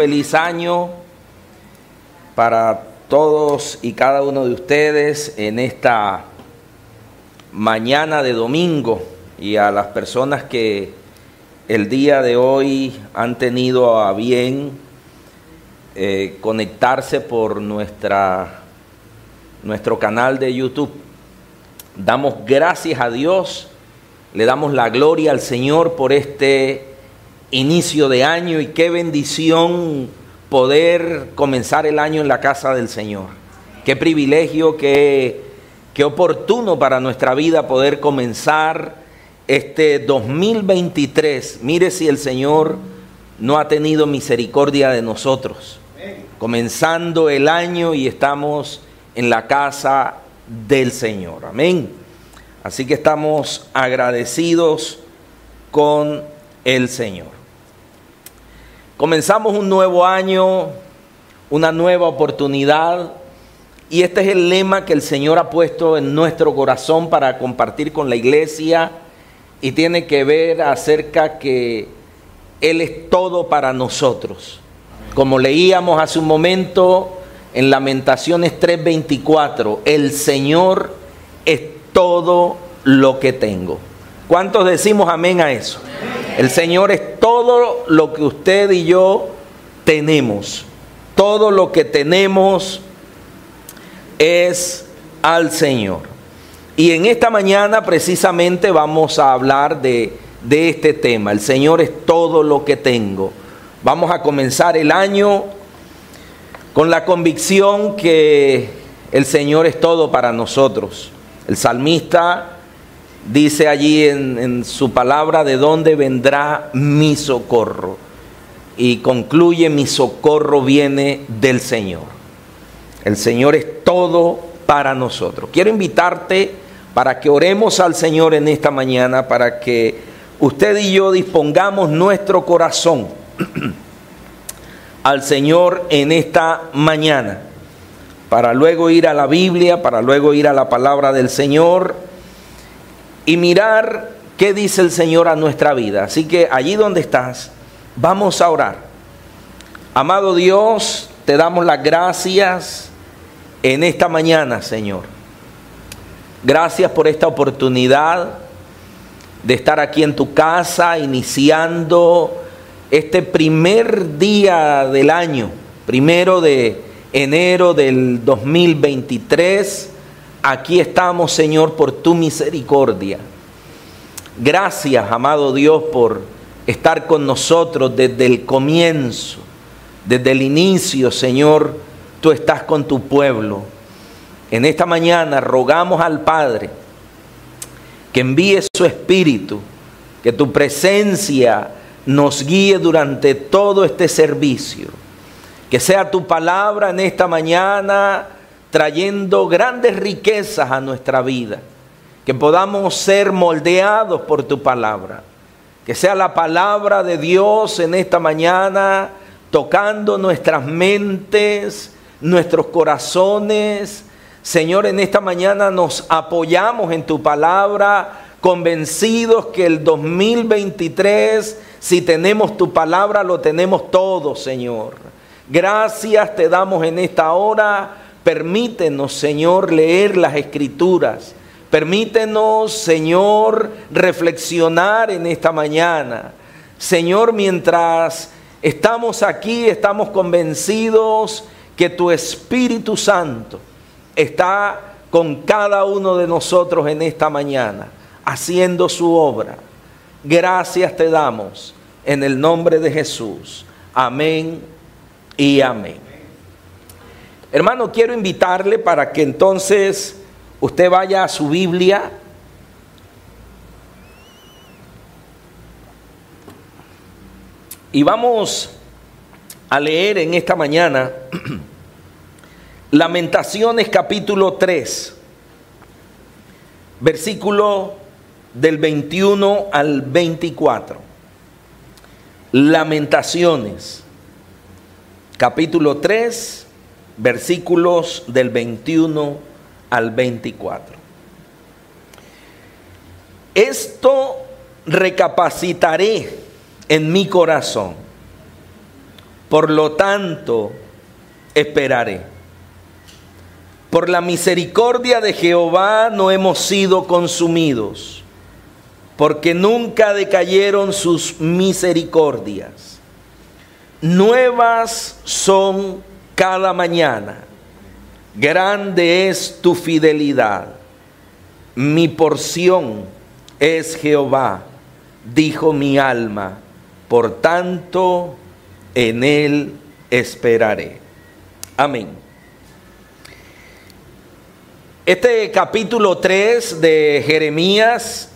feliz año para todos y cada uno de ustedes en esta mañana de domingo y a las personas que el día de hoy han tenido a bien eh, conectarse por nuestra, nuestro canal de YouTube. Damos gracias a Dios, le damos la gloria al Señor por este inicio de año y qué bendición poder comenzar el año en la casa del Señor. Qué privilegio, qué, qué oportuno para nuestra vida poder comenzar este 2023. Mire si el Señor no ha tenido misericordia de nosotros. Comenzando el año y estamos en la casa del Señor. Amén. Así que estamos agradecidos con el Señor. Comenzamos un nuevo año, una nueva oportunidad y este es el lema que el Señor ha puesto en nuestro corazón para compartir con la iglesia y tiene que ver acerca que Él es todo para nosotros. Como leíamos hace un momento en Lamentaciones 3:24, el Señor es todo lo que tengo. ¿Cuántos decimos amén a eso? El Señor es todo lo que usted y yo tenemos. Todo lo que tenemos es al Señor. Y en esta mañana precisamente vamos a hablar de, de este tema. El Señor es todo lo que tengo. Vamos a comenzar el año con la convicción que el Señor es todo para nosotros. El salmista dice allí en, su palabra de dónde vendrá mi socorro. Y concluye, mi socorro viene del Señor. El Señor es todo para nosotros. Quiero invitarte para que oremos al Señor en esta mañana, para que usted y yo dispongamos nuestro corazón al Señor en esta mañana, para luego ir a la Biblia, para luego ir a la palabra del Señor y mirar qué dice el Señor a nuestra vida. Así que allí donde estás, vamos a orar. Amado Dios, te damos las gracias en esta mañana, Señor. Gracias por esta oportunidad de estar aquí en tu casa, iniciando este primer día del año, primero de enero del 2023 Aquí estamos, Señor, por tu misericordia. Gracias, amado Dios, por estar con nosotros desde el comienzo, desde el inicio, Señor, tú estás con tu pueblo. En esta mañana rogamos al Padre que envíe su Espíritu, que tu presencia nos guíe durante todo este servicio. Que sea tu palabra en esta mañana trayendo grandes riquezas a nuestra vida, que podamos ser moldeados por tu palabra, que sea la palabra de Dios en esta mañana tocando nuestras mentes, nuestros corazones. Señor, en esta mañana nos apoyamos en tu palabra, convencidos que el 2023, si tenemos tu palabra, lo tenemos todo, Señor. Gracias te damos en esta hora Permítenos, Señor, leer las escrituras. Permítenos, Señor, reflexionar en esta mañana. Señor, mientras estamos aquí, estamos convencidos que tu Espíritu Santo está con cada uno de nosotros en esta mañana, haciendo su obra. Gracias te damos en el nombre de Jesús. Amén y amén. Hermano, quiero invitarle para que entonces usted vaya a su Biblia. Y vamos a leer en esta mañana Lamentaciones capítulo 3, versículo del 21 al 24. Lamentaciones capítulo 3, versículos del 21 al 24. Esto recapacitaré en mi corazón. Por lo tanto, esperaré. Por la misericordia de Jehová no hemos sido consumidos, porque nunca decayeron sus misericordias. Nuevas son cada mañana. Grande es tu fidelidad. Mi porción es Jehová, dijo mi alma. Por tanto, en él esperaré. Amén. Este capítulo 3 de Jeremías,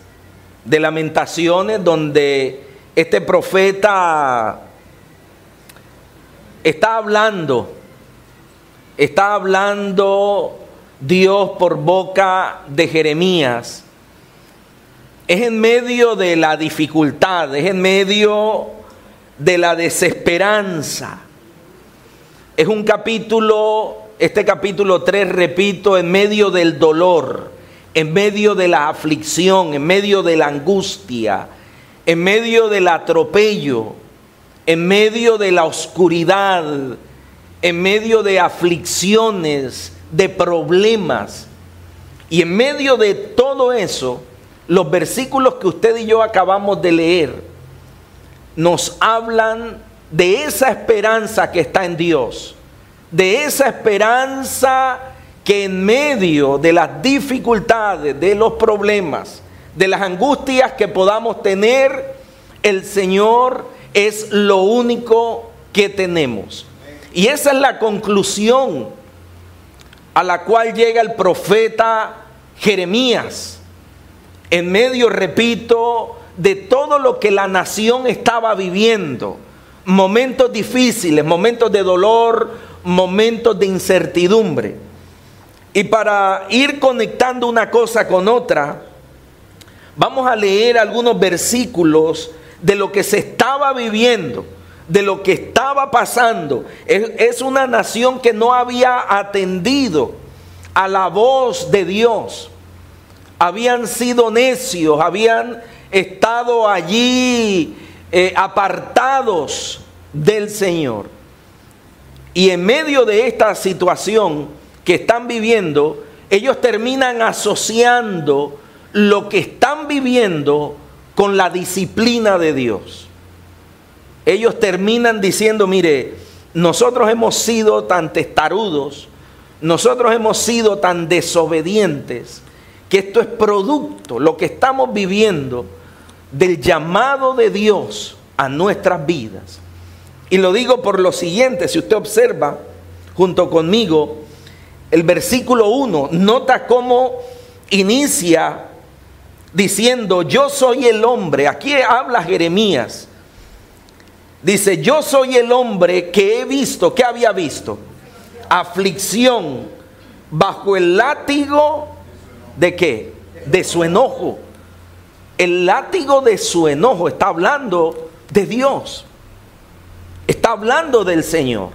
de lamentaciones, donde este profeta está hablando, está hablando Dios por boca de Jeremías, es en medio de la dificultad, es en medio de la desesperanza. Es un capítulo este capítulo 3, repito, en medio del dolor, en medio de la aflicción, en medio de la angustia, en medio del atropello, en medio de la oscuridad, en medio de aflicciones, de problemas. Y en medio de todo eso, los versículos que usted y yo acabamos de leer nos hablan de esa esperanza que está en Dios de esa esperanza que en medio de las dificultades, de los problemas, de las angustias que podamos tener, el Señor es lo único que tenemos. Y esa es la conclusión a la cual llega el profeta Jeremías. En medio, repito, de todo lo que la nación estaba viviendo. Momentos difíciles, momentos de dolor, momentos de incertidumbre. Y para ir conectando una cosa con otra, vamos a leer algunos versículos de lo que se estaba viviendo, de lo que estaba pasando. Es, una nación que no había atendido a la voz de Dios. Habían sido necios, habían estado allí eh, apartados del Señor. Y en medio de esta situación que están viviendo, ellos terminan asociando lo que están viviendo con la disciplina de Dios. Ellos terminan diciendo, mire, nosotros hemos sido tan testarudos, nosotros hemos sido tan desobedientes, que esto es producto, lo que estamos viviendo, del llamado de Dios a nuestras vidas. Y lo digo por lo siguiente, si usted observa junto conmigo el versículo 1, nota cómo inicia diciendo, yo soy el hombre, aquí habla Jeremías, dice, yo soy el hombre que he visto, ¿qué había visto? Aflicción bajo el látigo de qué? De su enojo. El látigo de su enojo está hablando de Dios. Está hablando del Señor.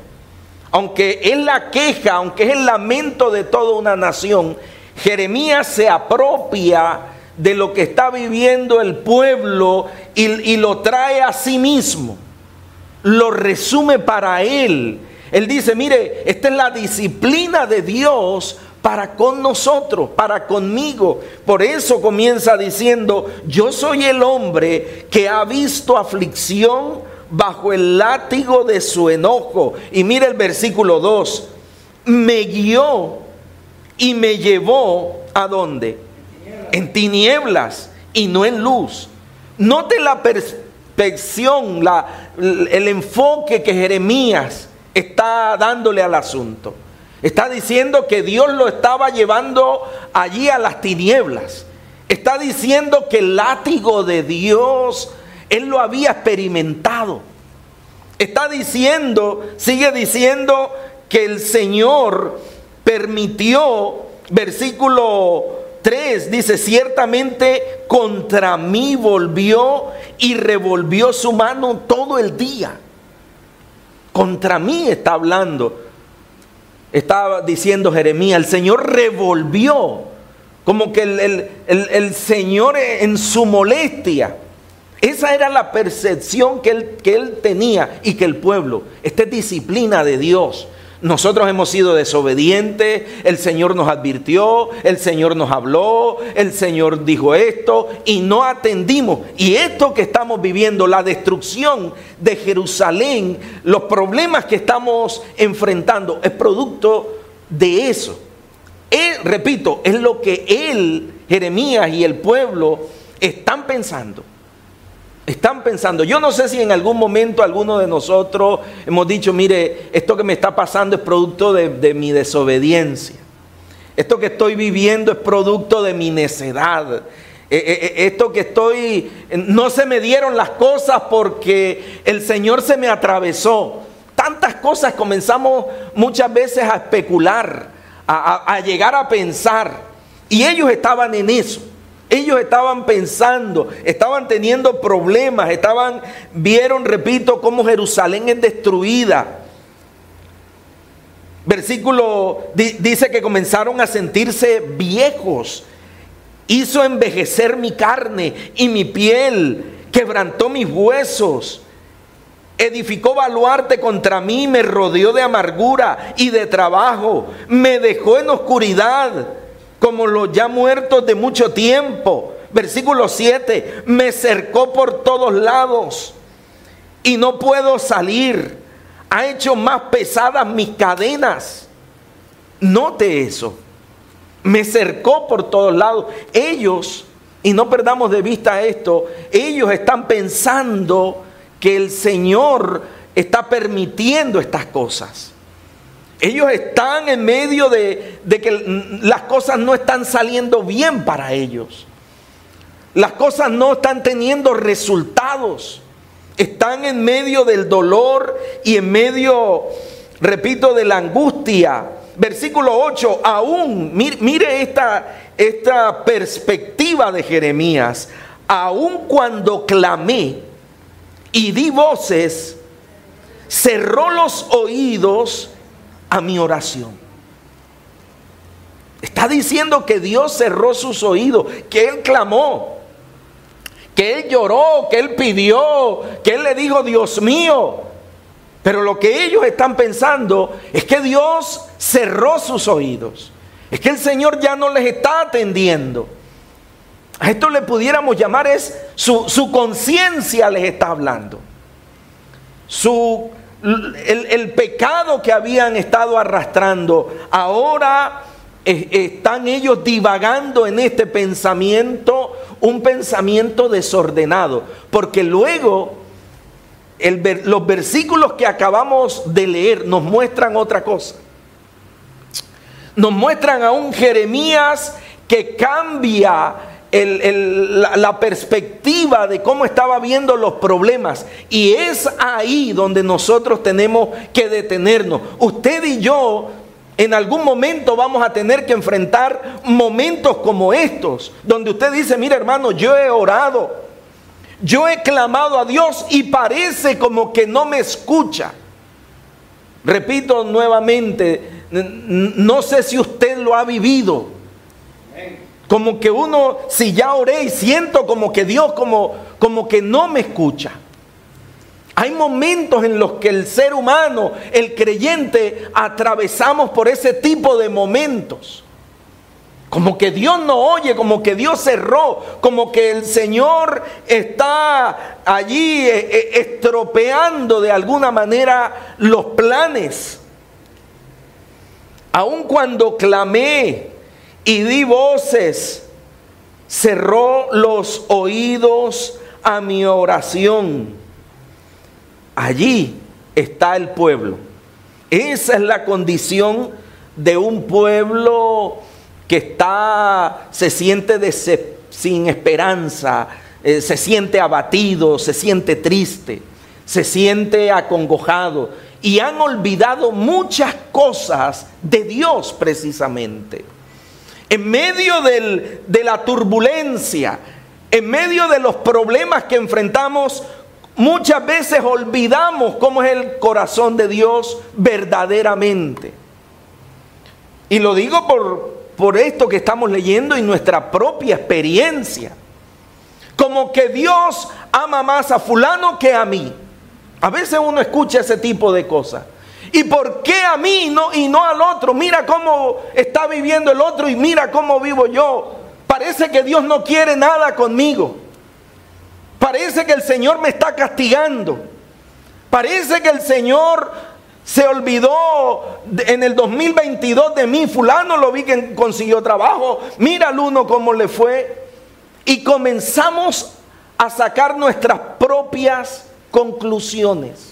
Aunque es la queja, aunque es el lamento de toda una nación, Jeremías se apropia de lo que está viviendo el pueblo y, lo trae a sí mismo. Lo resume para él. Él dice, mire, esta es la disciplina de Dios para con nosotros, para conmigo. Por eso comienza diciendo, yo soy el hombre que ha visto aflicción bajo el látigo de su enojo. Y mira el versículo 2, me guió y me llevó a dónde? En tinieblas y no en luz. Note la la, el enfoque que Jeremías está dándole al asunto. Está diciendo que Dios lo estaba llevando allí a las tinieblas. Está diciendo que el látigo de Dios él lo había experimentado. Está diciendo, sigue diciendo que el Señor permitió, versículo 3 dice, ciertamente contra mí volvió y revolvió su mano todo el día. Contra mí está hablando. Estaba diciendo Jeremías, el Señor revolvió, como que el, el Señor en su molestia Esa era la percepción que él, que él tenía y que el pueblo, esta es disciplina de Dios. Nosotros hemos sido desobedientes, el Señor nos advirtió, el Señor nos habló, el Señor dijo esto y no atendimos. Y esto que estamos viviendo, la destrucción de Jerusalén, los problemas que estamos enfrentando, es producto de eso. repito, es lo que él, Jeremías y el pueblo están pensando. Están pensando, yo no sé si en algún momento alguno de nosotros hemos dicho, mire, esto que me está pasando es producto de, mi desobediencia. Esto que estoy viviendo es producto de mi necedad. E, e, e, esto que estoy, no se me dieron las cosas porque el Señor se me atravesó. Tantas cosas comenzamos muchas veces a especular, a llegar a pensar. Y ellos estaban en eso. Ellos estaban pensando, estaban teniendo problemas, estaban, vieron, repito, cómo Jerusalén es destruida. Versículo dice que comenzaron a sentirse viejos. Hizo envejecer mi carne y mi piel, quebrantó mis huesos. Edificó baluarte contra mí, me rodeó de amargura y de trabajo, me dejó en oscuridad como los ya muertos de mucho tiempo. Versículo 7, me cercó por todos lados y no puedo salir. Ha hecho más pesadas mis cadenas. Note eso. Me cercó por todos lados. Ellos, y no perdamos de vista esto, ellos están pensando que el Señor está permitiendo estas cosas. Ellos están en medio de, que las cosas no están saliendo bien para ellos. Las cosas no están teniendo resultados. Están en medio del dolor y en medio, repito, de la angustia. Versículo 8, aún, mire, esta, esta perspectiva de Jeremías, aún cuando clamé y di voces, cerró los oídos a mi oración. Está diciendo que Dios cerró sus oídos, que Él clamó, que Él lloró, que Él pidió, que Él le dijo, Dios mío. Pero lo que ellos están pensando es que Dios cerró sus oídos. Es que el Señor ya no les está atendiendo. A esto le pudiéramos llamar es su, su conciencia les está hablando. Su el, pecado que habían estado arrastrando, ahora están ellos divagando en este pensamiento, un pensamiento desordenado, porque luego los versículos que acabamos de leer nos muestran otra cosa. Nos muestran a un Jeremías que cambia la, perspectiva de cómo estaba viendo los problemas. Y es ahí donde nosotros tenemos que detenernos. Usted y yo en algún momento vamos a tener que enfrentar momentos como estos, donde usted dice, mira hermano, yo he orado, yo he clamado a Dios y parece como que no me escucha. Repito nuevamente, no sé si usted lo ha vivido. Como que uno, si ya oré y siento como que Dios como, como que no me escucha. Hay momentos en los que el ser humano, el creyente, atravesamos por ese tipo de momentos. Como que Dios no oye, como que Dios cerró, como que el Señor está allí eh, eh, estropeando de alguna manera los planes. Aun cuando clamé, y di voces, cerró los oídos a mi oración. Allí está el pueblo. Esa es la condición de un pueblo que está, se siente sin esperanza, eh, se siente abatido, se siente triste, se siente acongojado y han olvidado muchas cosas de Dios precisamente en medio de la turbulencia, en medio de los problemas que enfrentamos, muchas veces olvidamos cómo es el corazón de Dios verdaderamente. Y lo digo por, por esto que estamos leyendo y nuestra propia experiencia. como que Dios ama más a fulano que a mí. A veces uno escucha ese tipo de cosas. ¿Y por qué a mí no, y no al otro? Mira cómo está viviendo el otro y mira cómo vivo yo. Parece que Dios no quiere nada conmigo. Parece que el Señor me está castigando. Parece que el Señor se olvidó en el 2022 de mí. Fulano lo vi que consiguió trabajo. Mira al uno cómo le fue. Y comenzamos a sacar nuestras propias conclusiones.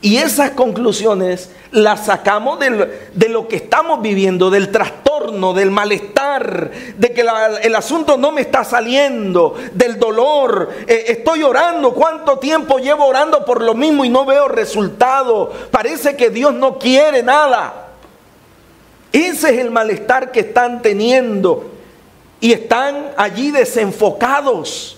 Y esas conclusiones las sacamos de lo que estamos viviendo, del trastorno, del malestar, de que el asunto no me está saliendo, del dolor. Eh, estoy orando, ¿cuánto tiempo llevo orando por lo mismo y no veo resultado? Parece que Dios no quiere nada. Ese es el malestar que están teniendo y están allí desenfocados.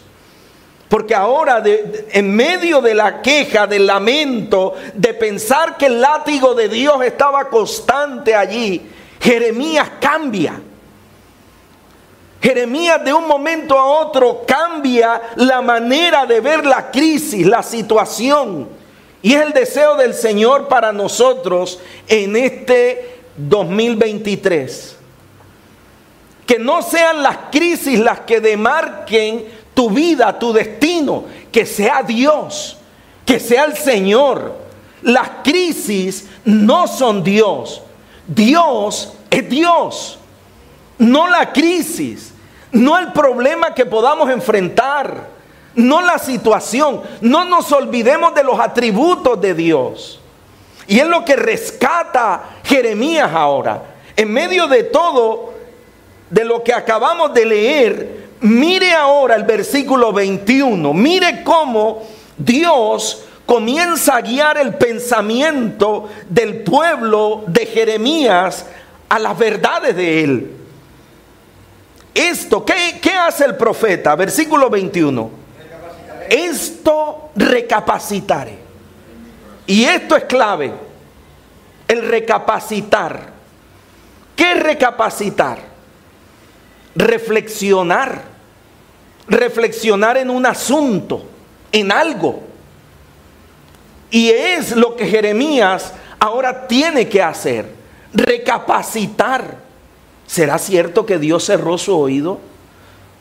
Porque ahora, en medio de la queja, del lamento, de pensar que el látigo de Dios estaba constante allí, Jeremías cambia. Jeremías de un momento a otro cambia la manera de ver la crisis, la situación. Y es el deseo del Señor para nosotros en este 2023. Que no sean las crisis las que demarquen tu vida, tu destino, que sea Dios, que sea el Señor. Las crisis no son Dios. Dios es Dios, no la crisis, no el problema que podamos enfrentar, no la situación. No nos olvidemos de los atributos de Dios. Y es lo que rescata Jeremías ahora. En medio de todo, de lo que acabamos de leer, Mire ahora el versículo 21, mire cómo Dios comienza a guiar el pensamiento del pueblo de Jeremías a las verdades de él. Esto, ¿qué, hace el profeta? Versículo 21. Esto recapacitaré. Y esto es clave, el recapacitar. ¿Qué recapacitar? Reflexionar reflexionar en un asunto, en algo. Y es lo que Jeremías ahora tiene que hacer, recapacitar. ¿Será cierto que Dios cerró su oído?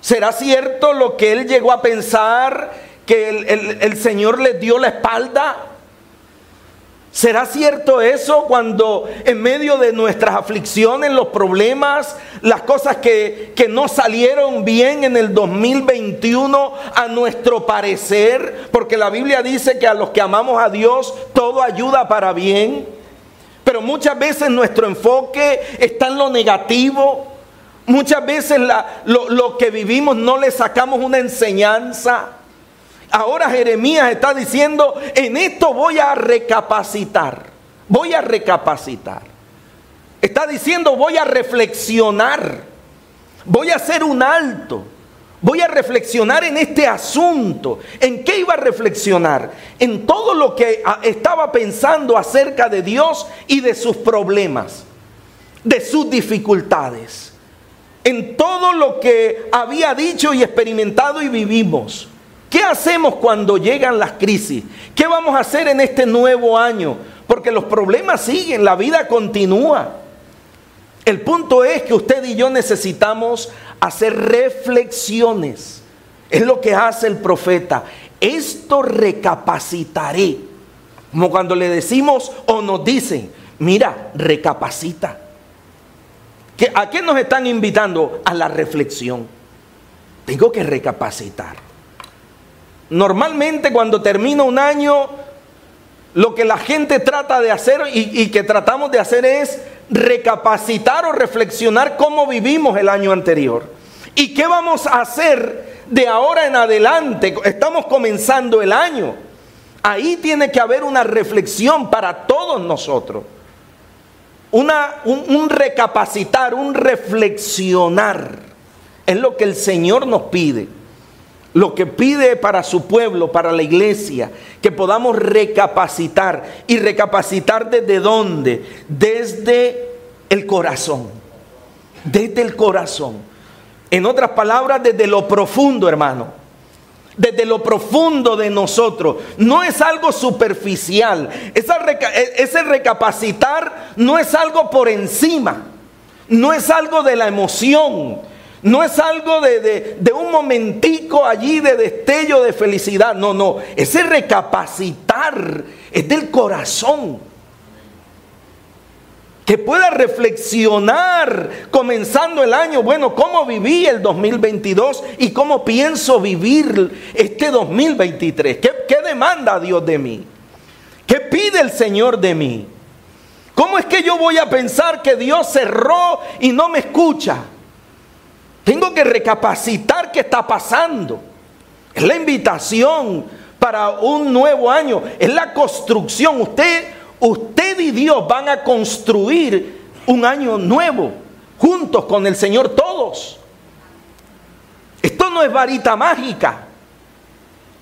¿Será cierto lo que él llegó a pensar, que el, el Señor le dio la espalda? ¿Será cierto eso cuando en medio de nuestras aflicciones, los problemas, las cosas que, que, no salieron bien en el 2021 a nuestro parecer? Porque la Biblia dice que a los que amamos a Dios todo ayuda para bien. Pero muchas veces nuestro enfoque está en lo negativo. Muchas veces lo, lo que vivimos no le sacamos una enseñanza. Ahora Jeremías está diciendo, en esto voy a recapacitar, voy a recapacitar. Está diciendo, voy a reflexionar, voy a hacer un alto, voy a reflexionar en este asunto. ¿En qué iba a reflexionar? En todo lo que estaba pensando acerca de Dios y de sus problemas, de sus dificultades, en todo lo que había dicho y experimentado y vivimos. ¿Qué hacemos cuando llegan las crisis? ¿Qué vamos a hacer en este nuevo año? Porque los problemas siguen, la vida continúa. El punto es que usted y yo necesitamos hacer reflexiones. Es lo que hace el profeta. Esto recapacitaré. Como cuando le decimos o nos dicen, mira, recapacita. ¿A qué nos están invitando? A la reflexión. Tengo que recapacitar. Normalmente cuando termina un año, lo que la gente trata de hacer y, que tratamos de hacer es recapacitar o reflexionar cómo vivimos el año anterior. ¿Y qué vamos a hacer de ahora en adelante? Estamos comenzando el año. Ahí tiene que haber una reflexión para todos nosotros. Una, un recapacitar, un reflexionar. Es lo que el Señor nos pide lo que pide para su pueblo, para la iglesia, que podamos recapacitar. ¿Y recapacitar desde dónde? Desde el corazón. Desde el corazón. En otras palabras, desde lo profundo, hermano. desde lo profundo de nosotros. No es algo superficial. E, ese recapacitar no es algo por encima. No es algo de la emoción. No es algo de, de, un momentico allí de destello de felicidad. No, no. Ese recapacitar es del corazón que pueda reflexionar comenzando el año, bueno, cómo viví el 2022 y cómo pienso vivir este 2023. ¿Qué, qué demanda Dios de mí? ¿Qué pide el Señor de mí? ¿Cómo es que yo voy a pensar que Dios cerró y no me escucha? Tengo que recapacitar qué está pasando. Es la invitación para un nuevo año, es la construcción. Usted usted y Dios van a construir un año nuevo, juntos con el Señor todos. Esto no es varita mágica.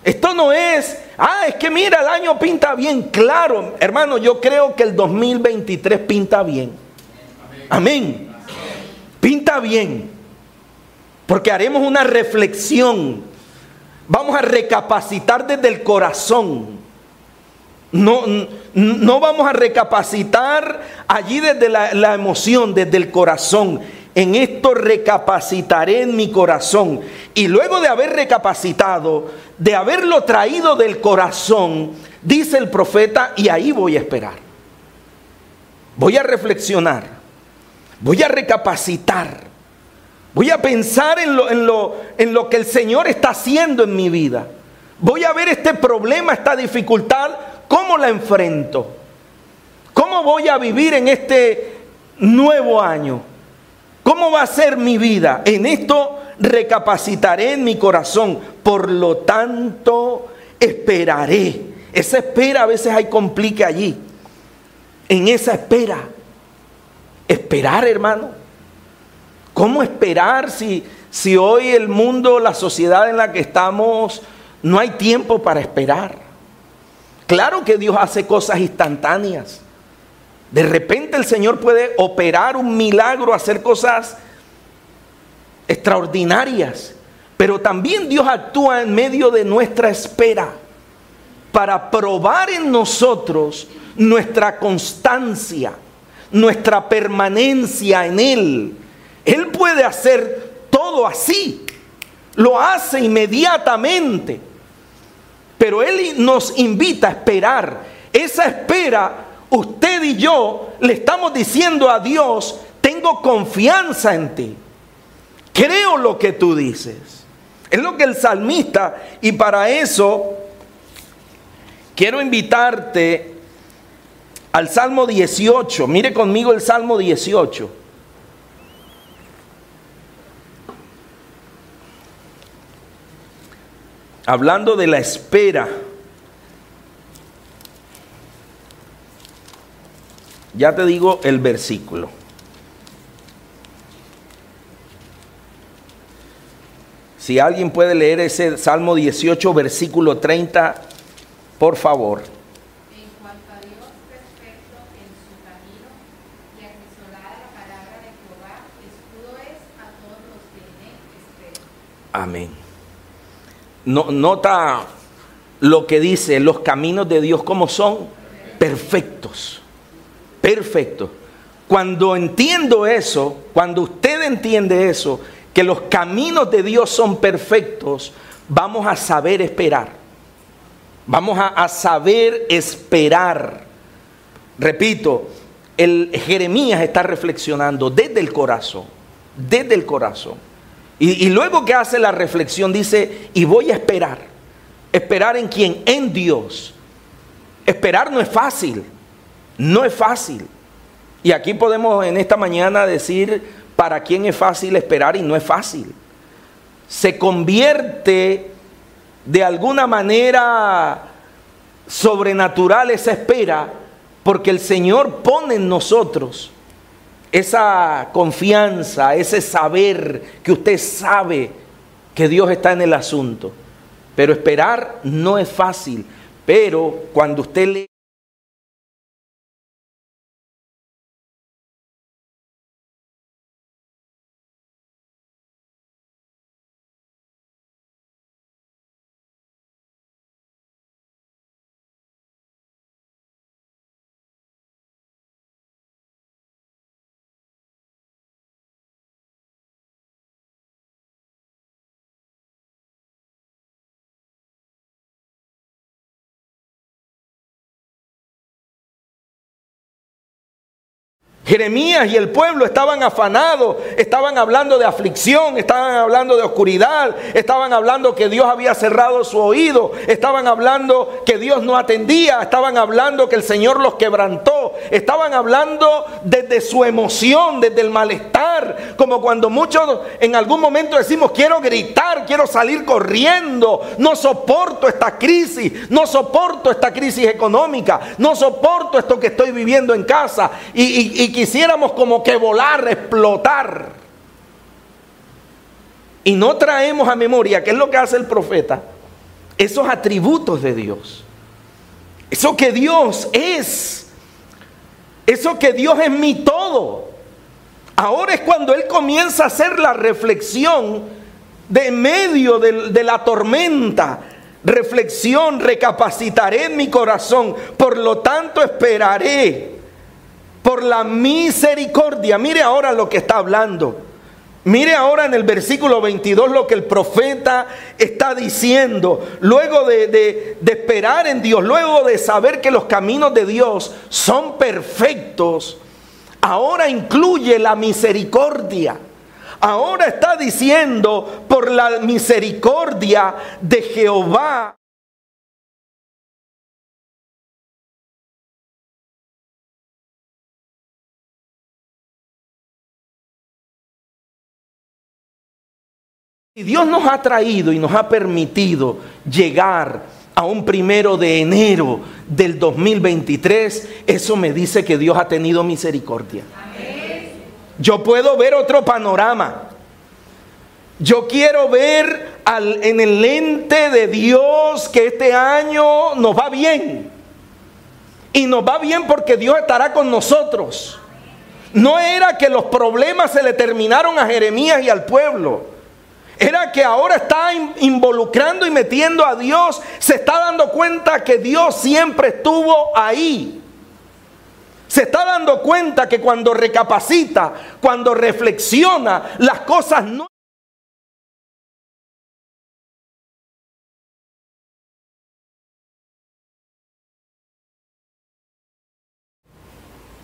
Esto no es, ah, es que mira, el año pinta bien. Claro, hermano, yo creo que el 2023 pinta bien. Amén. Pinta bien. Porque haremos una reflexión. Vamos a recapacitar desde el corazón. No, no vamos a recapacitar allí desde la, emoción, desde el corazón. En esto recapacitaré en mi corazón. Y luego de haber recapacitado, de haberlo traído del corazón, dice el profeta, y ahí voy a esperar. Voy a reflexionar. Voy a recapacitar. Voy a pensar en lo, en lo, en lo que el Señor está haciendo en mi vida. Voy a ver este problema, esta dificultad ¿Cómo la enfrento? ¿Cómo voy a vivir en este nuevo año? ¿Cómo va a ser mi vida? En esto recapacitaré en mi corazón. Por lo tanto, esperaré. Esa espera a veces hay complique allí. En esa espera. Esperar, hermano. ¿Cómo esperar si, si hoy el mundo, la sociedad en la que estamos, no hay tiempo para esperar? Claro que Dios hace cosas instantáneas. De repente el Señor puede operar un milagro, hacer cosas extraordinarias. Pero también Dios actúa en medio de nuestra espera para probar en nosotros nuestra constancia, nuestra permanencia en Él. Él puede hacer todo así. Lo hace inmediatamente. Pero Él nos invita a esperar. Esa espera, usted y yo le estamos diciendo a Dios, tengo confianza en ti. Creo lo que tú dices. Es lo que el salmista, y para eso quiero invitarte al Salmo 18. Mire conmigo el Salmo 18. Hablando de la espera, ya te digo el versículo. Si alguien puede leer ese Salmo 18, versículo 30, por favor. En nota lo que dice, los caminos de Dios como son perfectos, perfectos. Cuando entiendo eso, cuando usted entiende eso, que los caminos de Dios son perfectos, vamos a saber esperar. Vamos a, a saber esperar. Repito, el Jeremías está reflexionando desde el corazón, desde el corazón. Y, luego que hace la reflexión dice, y voy a esperar. Esperar en quién? En Dios. Esperar no es fácil. No es fácil. Y aquí podemos en esta mañana decir para quién es fácil esperar y no es fácil. Se convierte de alguna manera sobrenatural esa espera porque el Señor pone en nosotros esa confianza, ese saber que usted sabe que Dios está en el asunto. Pero esperar no es fácil. Pero cuando usted le Jeremías y el pueblo estaban afanados, estaban hablando de aflicción, estaban hablando de oscuridad, estaban hablando que Dios había cerrado su oído, estaban hablando que Dios no atendía, estaban hablando que el Señor los quebrantó, estaban hablando desde su emoción, desde el malestar, como cuando muchos en algún momento decimos quiero gritar, quiero salir corriendo, no soporto esta crisis, no soporto esta crisis económica, no soporto esto que estoy viviendo en casa y, y quisiéramos como que volar, explotar. Y no traemos a memoria, ¿qué es lo que hace el profeta? Esos atributos de Dios. Eso que Dios es. Eso que Dios es mi todo. Ahora es cuando Él comienza a hacer la reflexión de medio de, de la tormenta. Reflexión, recapacitaré en mi corazón. Por lo tanto esperaré por la misericordia. Mire ahora lo que está hablando. Mire ahora en el versículo 22 lo que el profeta está diciendo. Luego de, de, esperar en Dios, luego de saber que los caminos de Dios son perfectos, ahora incluye la misericordia. Ahora está diciendo por la misericordia de Jehová Si Dios nos ha traído y nos ha permitido llegar a un primero de enero del 2023, eso me dice que Dios ha tenido misericordia. Yo puedo ver otro panorama. Yo quiero ver al, en el lente de Dios que este año nos va bien. Y nos va bien porque Dios estará con nosotros. No era que los problemas se le terminaron a Jeremías y al pueblo era que ahora está involucrando y metiendo a Dios, se está dando cuenta que Dios siempre estuvo ahí. Se está dando cuenta que cuando recapacita, cuando reflexiona, las cosas no...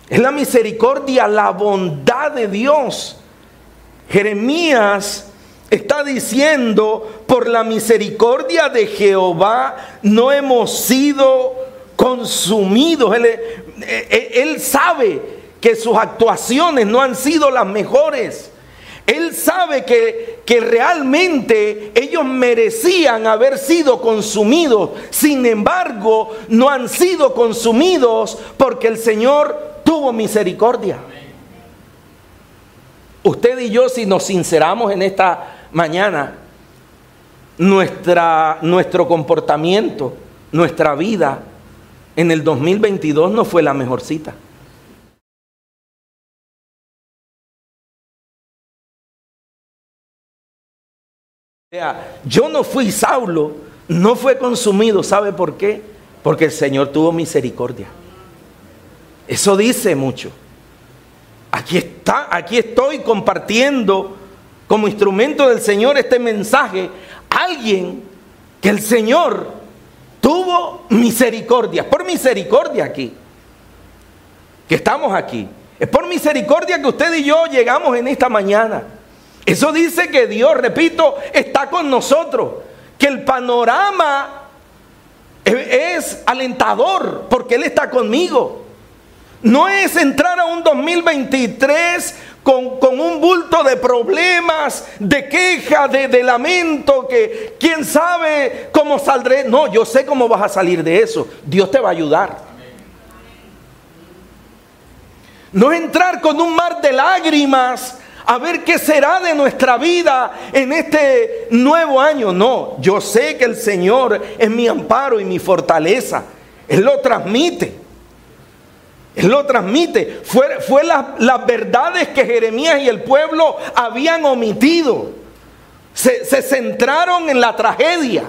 Es la misericordia, la bondad de Dios. Jeremías está diciendo, por la misericordia de Jehová no hemos sido consumidos. Él, él, sabe que sus actuaciones no han sido las mejores. Él sabe que, que, realmente ellos merecían haber sido consumidos. Sin embargo, no han sido consumidos porque el Señor tuvo misericordia. Usted y yo, si nos sinceramos en esta mañana, nuestro comportamiento, nuestra vida en el 2022 no fue la mejor cita. Yo no fui Saulo, no fue consumido, ¿sabe por qué? Porque el Señor tuvo misericordia. Eso dice mucho. Aquí está, aquí estoy compartiendo como instrumento del Señor este mensaje, alguien que el Señor tuvo misericordia, por misericordia aquí, que estamos aquí. Es por misericordia que usted y yo llegamos en esta mañana. Eso dice que Dios, repito, está con nosotros, que el panorama es alentador porque Él está conmigo. No es entrar a un 2023 con, un bulto de problemas, de queja, de, de, lamento, que quién sabe cómo saldré. No, yo sé cómo vas a salir de eso. Dios te va a ayudar. No entrar con un mar de lágrimas a ver qué será de nuestra vida en este nuevo año. No, yo sé que el Señor es mi amparo y mi fortaleza. Él lo transmite. Él lo transmite. Fue, fue las verdades que Jeremías y el pueblo habían omitido. Se, se, centraron en la tragedia.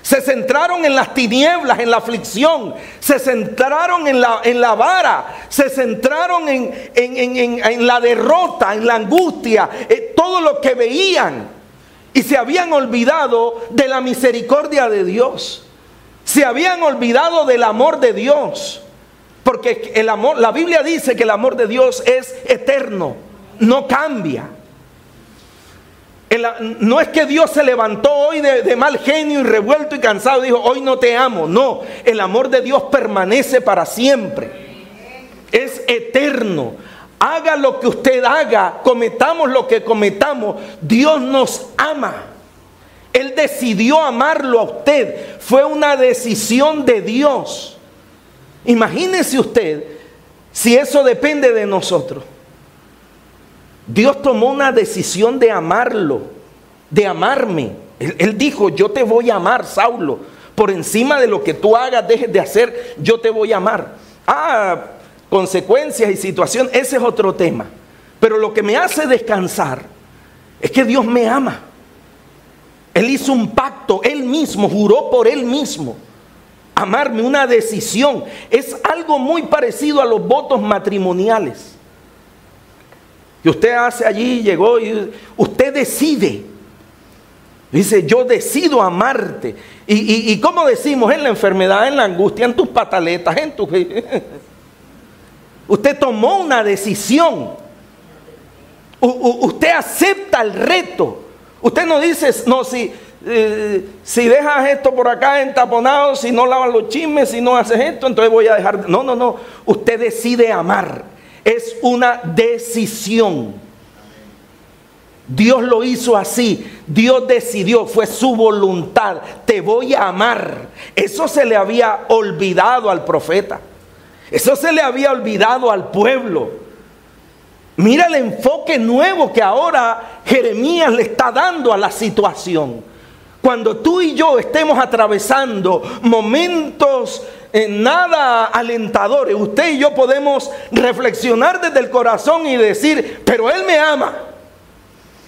Se centraron en las tinieblas, en la aflicción. Se centraron en la, en la vara. Se centraron en, en, en, la derrota, en la angustia. Eh, todo lo que veían. Y se habían olvidado de la misericordia de Dios. Se habían olvidado del amor de Dios. Porque el amor, la Biblia dice que el amor de Dios es eterno, no cambia. no es que Dios se levantó hoy de, de, mal genio y revuelto y cansado y dijo, hoy no te amo. No, el amor de Dios permanece para siempre. Es eterno. Haga lo que usted haga, cometamos lo que cometamos, Dios nos ama. Él decidió amarlo a usted. Fue una decisión de Dios. Imagínese usted si eso depende de nosotros. Dios tomó una decisión de amarlo, de amarme. Él, dijo, yo te voy a amar, Saulo. Por encima de lo que tú hagas, dejes de hacer, yo te voy a amar. Ah, consecuencias y situación, ese es otro tema. Pero lo que me hace descansar es que Dios me ama. Él hizo un pacto, él mismo, juró por él mismo amarme, una decisión. Es algo muy parecido a los votos matrimoniales. Que usted hace allí, llegó y usted decide. Dice, yo decido amarte. Y, y, como decimos, en la enfermedad, en la angustia, en tus pataletas, en tu... usted tomó una decisión. usted acepta el reto. Usted no dice, no, si eh, si dejas esto por acá entaponado, si no lavas los chismes, si no haces esto, entonces voy a dejar. No, no, no. Usted decide amar. Es una decisión. Dios lo hizo así. Dios decidió, fue su voluntad. Te voy a amar. Eso se le había olvidado al profeta. Eso se le había olvidado al pueblo. Mira el enfoque nuevo que ahora Jeremías le está dando a la situación. Cuando tú y yo estemos atravesando momentos eh, nada alentadores, usted y yo podemos reflexionar desde el corazón y decir, pero Él me ama.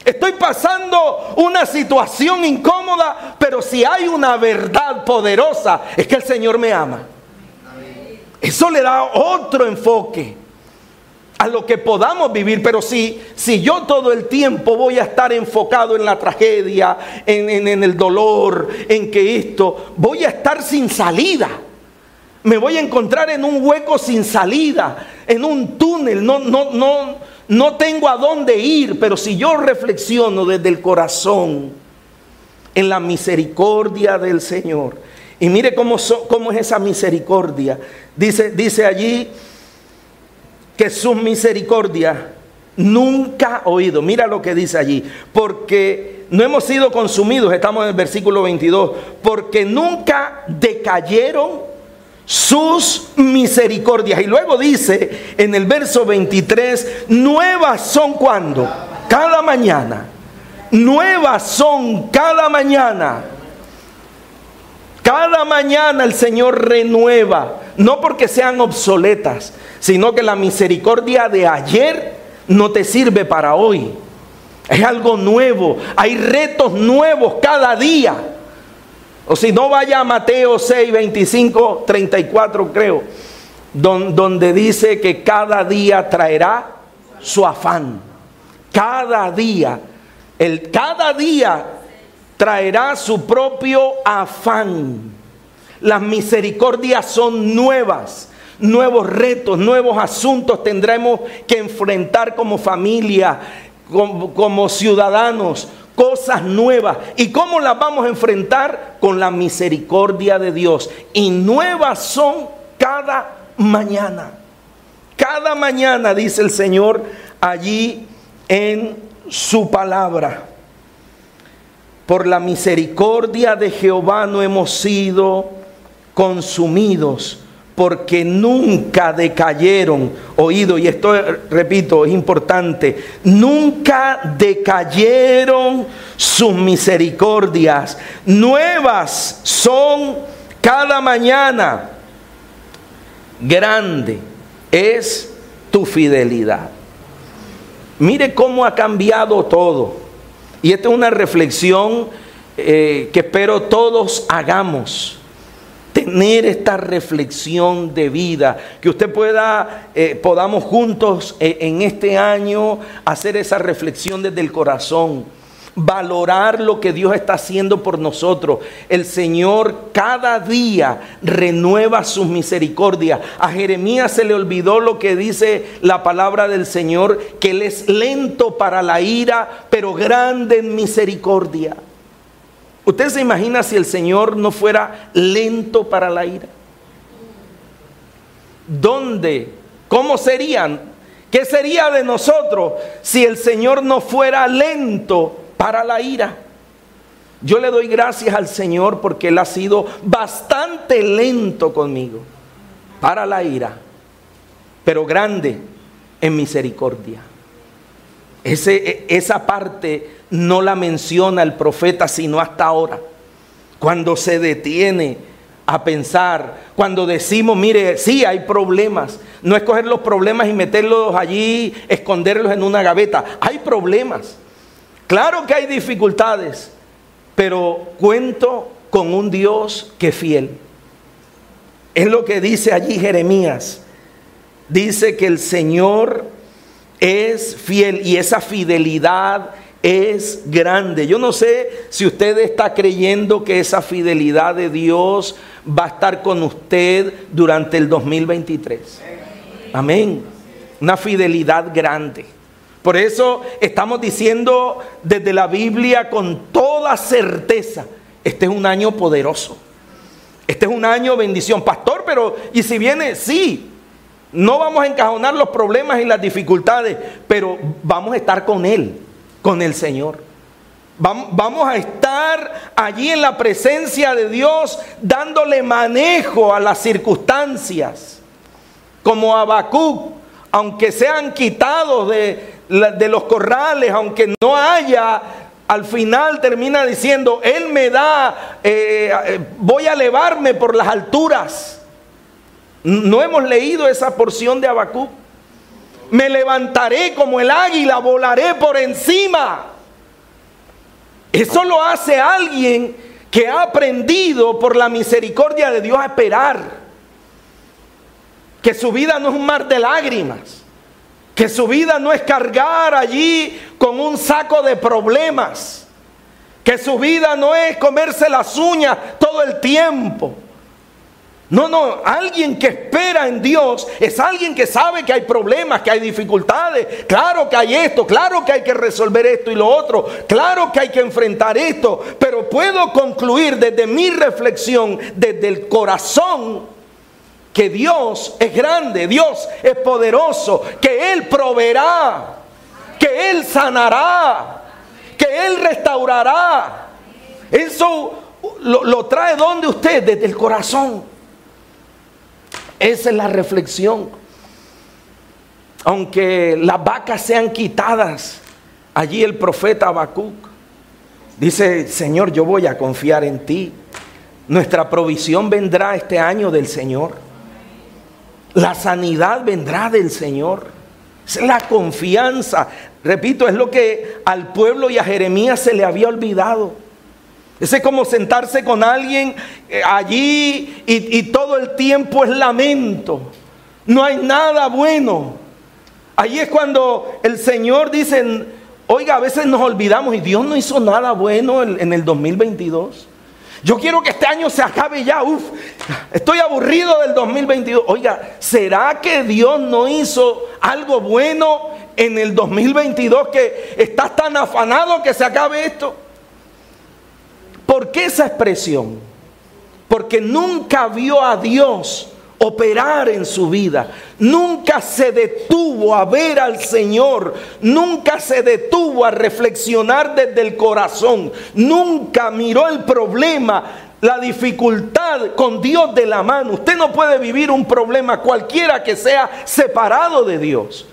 Estoy pasando una situación incómoda, pero si hay una verdad poderosa, es que el Señor me ama. Eso le da otro enfoque a lo que podamos vivir, pero si, si yo todo el tiempo voy a estar enfocado en la tragedia, en, en el dolor, en que esto, voy a estar sin salida. Me voy a encontrar en un hueco sin salida, en un túnel, no, no, no, no tengo a dónde ir, pero si yo reflexiono desde el corazón en la misericordia del Señor, y mire cómo, cómo es esa misericordia, dice, dice allí, que su misericordia nunca oído. Mira lo que dice allí. Porque no hemos sido consumidos, estamos en el versículo 22, porque nunca decayeron sus misericordias. Y luego dice en el verso 23, nuevas son cuando, cada mañana. Nuevas son cada mañana. Cada mañana el Señor renueva, no porque sean obsoletas, sino que la misericordia de ayer no te sirve para hoy. Es algo nuevo, hay retos nuevos cada día. O si no vaya a Mateo 6, 25, 34 creo, donde dice que cada día traerá su afán. Cada día, el, cada día traerá su propio afán. Las misericordias son nuevas nuevos retos, nuevos asuntos tendremos que enfrentar como familia, como, ciudadanos, cosas nuevas. ¿Y cómo las vamos a enfrentar? Con la misericordia de Dios. Y nuevas son cada mañana. Cada mañana, dice el Señor allí en su palabra. Por la misericordia de Jehová no hemos sido consumidos porque nunca decayeron, oído, y esto repito, es importante, nunca decayeron sus misericordias, nuevas son cada mañana, grande es tu fidelidad. Mire cómo ha cambiado todo. Y esta es una reflexión eh, que espero todos hagamos tener esta reflexión de vida, que usted pueda, eh, podamos juntos eh, en este año hacer esa reflexión desde el corazón. valorar lo que Dios está haciendo por nosotros. El Señor cada día renueva sus misericordias. A Jeremías se le olvidó lo que dice la palabra del Señor, que Él es lento para la ira, pero grande en misericordia. ¿Usted se imagina si el Señor no fuera lento para la ira? ¿Dónde? ¿Cómo serían? ¿Qué sería de nosotros si el Señor no fuera lento para la ira? Yo le doy gracias al Señor porque Él ha sido bastante lento conmigo para la ira, pero grande en misericordia. Ese, e, esa parte no la menciona el profeta sino hasta ahora. Cuando se detiene a pensar, cuando decimos, mire, sí hay problemas, no es coger los problemas y meterlos allí, esconderlos en una gaveta, hay problemas. Claro que hay dificultades, pero cuento con un Dios que es fiel. Es lo que dice allí Jeremías. Dice que el Señor es fiel y esa fidelidad es grande. Yo no sé si usted está creyendo que esa fidelidad de Dios va a estar con usted durante el 2023. Amén. Una fidelidad grande. Por eso estamos diciendo desde la Biblia con toda certeza, este es un año poderoso. Este es un año bendición. Pastor, pero ¿y si viene? Sí. No vamos a encajonar los problemas y las dificultades, pero vamos a estar con Él con el Señor. Vamos a estar allí en la presencia de Dios dándole manejo a las circunstancias. Como Habacuc, aunque sean quitados de, los corrales, aunque no haya al final termina diciendo, Él me da, eh, eh, voy a elevarme por las alturas. No hemos leído esa porción de Habacuc me levantaré como el águila, volaré por encima. Eso lo hace alguien que ha aprendido por la misericordia de Dios a esperar. Que su vida no es un mar de lágrimas. Que su vida no es cargar allí con un saco de problemas. Que su vida no es comerse las uñas todo el tiempo. No, no, alguien que espera en Dios es alguien que sabe que hay problemas, que hay dificultades. Claro que hay esto, claro que hay que resolver esto y lo otro, claro que hay que enfrentar esto. Pero puedo concluir desde mi reflexión, desde el corazón, que Dios es grande, Dios es poderoso, que Él proveerá, que Él sanará, que Él restaurará. Eso lo, lo trae donde usted, desde el corazón. Esa es la reflexión. Aunque las vacas sean quitadas, allí el profeta Habacuc dice, Señor, yo voy a confiar en ti. Nuestra provisión vendrá este año del Señor. La sanidad vendrá del Señor. Es la confianza. Repito, es lo que al pueblo y a Jeremías se le había olvidado. Ese es como sentarse con alguien eh, allí y, todo el tiempo es lamento. No hay nada bueno. Allí es cuando el Señor dice, oiga, a veces nos olvidamos y Dios no hizo nada bueno en el 2022. Yo quiero que este año se acabe ya. Uf, estoy aburrido del 2022. Oiga, ¿será que Dios no hizo algo bueno en el 2022 que estás tan afanado que se acabe esto? ¿Por qué esa expresión? Porque nunca vio a Dios operar en su vida. Nunca se detuvo a ver al Señor. Nunca se detuvo a reflexionar desde el corazón. Nunca miró el problema, la dificultad con Dios de la mano. Usted no puede vivir un problema cualquiera que sea separado de Dios.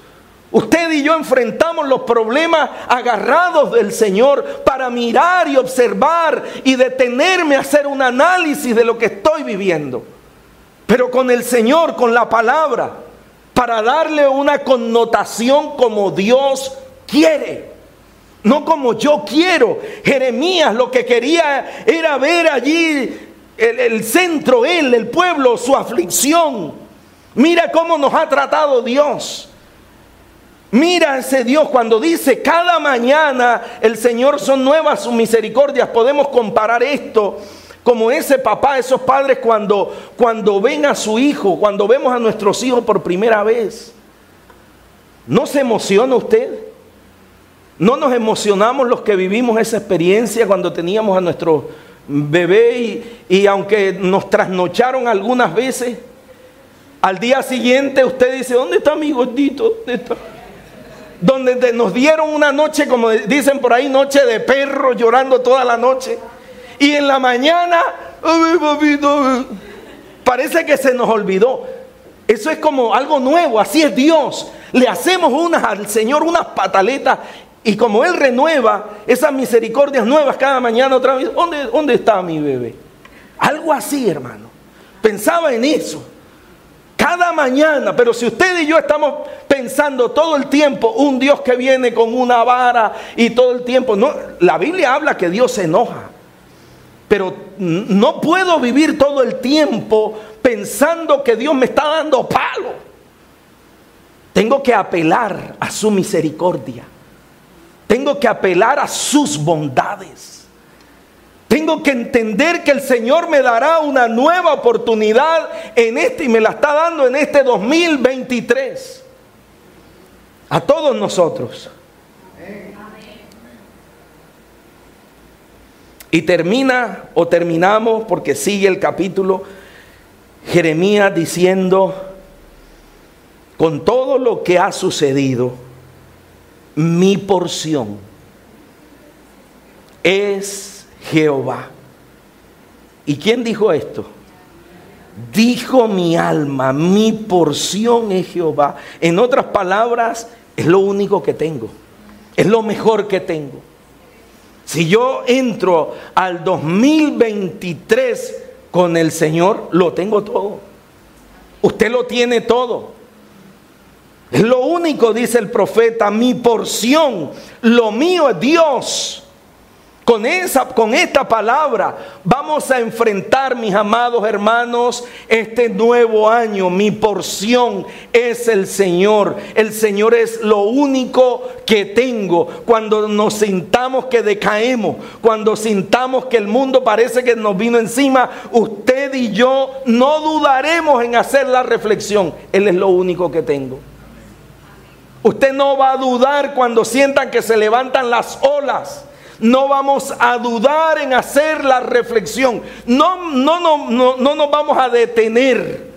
Usted y yo enfrentamos los problemas agarrados del Señor para mirar y observar y detenerme a hacer un análisis de lo que estoy viviendo. Pero con el Señor, con la palabra, para darle una connotación como Dios quiere. No como yo quiero. Jeremías lo que quería era ver allí el, centro, él, el pueblo, su aflicción. Mira cómo nos ha tratado Dios. Mira ese Dios cuando dice cada mañana el Señor son nuevas sus misericordias. Podemos comparar esto como ese papá, esos padres cuando, cuando ven a su hijo, cuando vemos a nuestros hijos por primera vez. ¿No se emociona usted? ¿No nos emocionamos los que vivimos esa experiencia cuando teníamos a nuestro bebé y, y aunque nos trasnocharon algunas veces, al día siguiente usted dice, ¿dónde está mi gordito? ¿Dónde está? Donde nos dieron una noche, como dicen por ahí, noche de perro llorando toda la noche. Y en la mañana, parece que se nos olvidó. Eso es como algo nuevo, así es Dios. Le hacemos unas al Señor, unas pataletas, y como Él renueva esas misericordias nuevas cada mañana otra vez, ¿dónde, dónde está mi bebé? Algo así, hermano. Pensaba en eso. Cada mañana, pero si usted y yo estamos pensando todo el tiempo un Dios que viene con una vara y todo el tiempo, no, la Biblia habla que Dios se enoja. Pero no puedo vivir todo el tiempo pensando que Dios me está dando palo. Tengo que apelar a su misericordia. Tengo que apelar a sus bondades. Tengo que entender que el Señor me dará una nueva oportunidad en este y me la está dando en este 2023. A todos nosotros. Y termina o terminamos porque sigue el capítulo Jeremías diciendo, con todo lo que ha sucedido, mi porción es Jehová. ¿Y quién dijo esto? Dijo mi alma, mi porción es Jehová. En otras palabras, es lo único que tengo. Es lo mejor que tengo. Si yo entro al 2023 con el Señor, lo tengo todo. Usted lo tiene todo. Es lo único, dice el profeta, mi porción. Lo mío es Dios. Con, esa, con esta palabra vamos a enfrentar, mis amados hermanos, este nuevo año. Mi porción es el Señor. El Señor es lo único que tengo. Cuando nos sintamos que decaemos, cuando sintamos que el mundo parece que nos vino encima, usted y yo no dudaremos en hacer la reflexión. Él es lo único que tengo. Usted no va a dudar cuando sientan que se levantan las olas no vamos a dudar en hacer la reflexión. No, no, no, no, no nos vamos a detener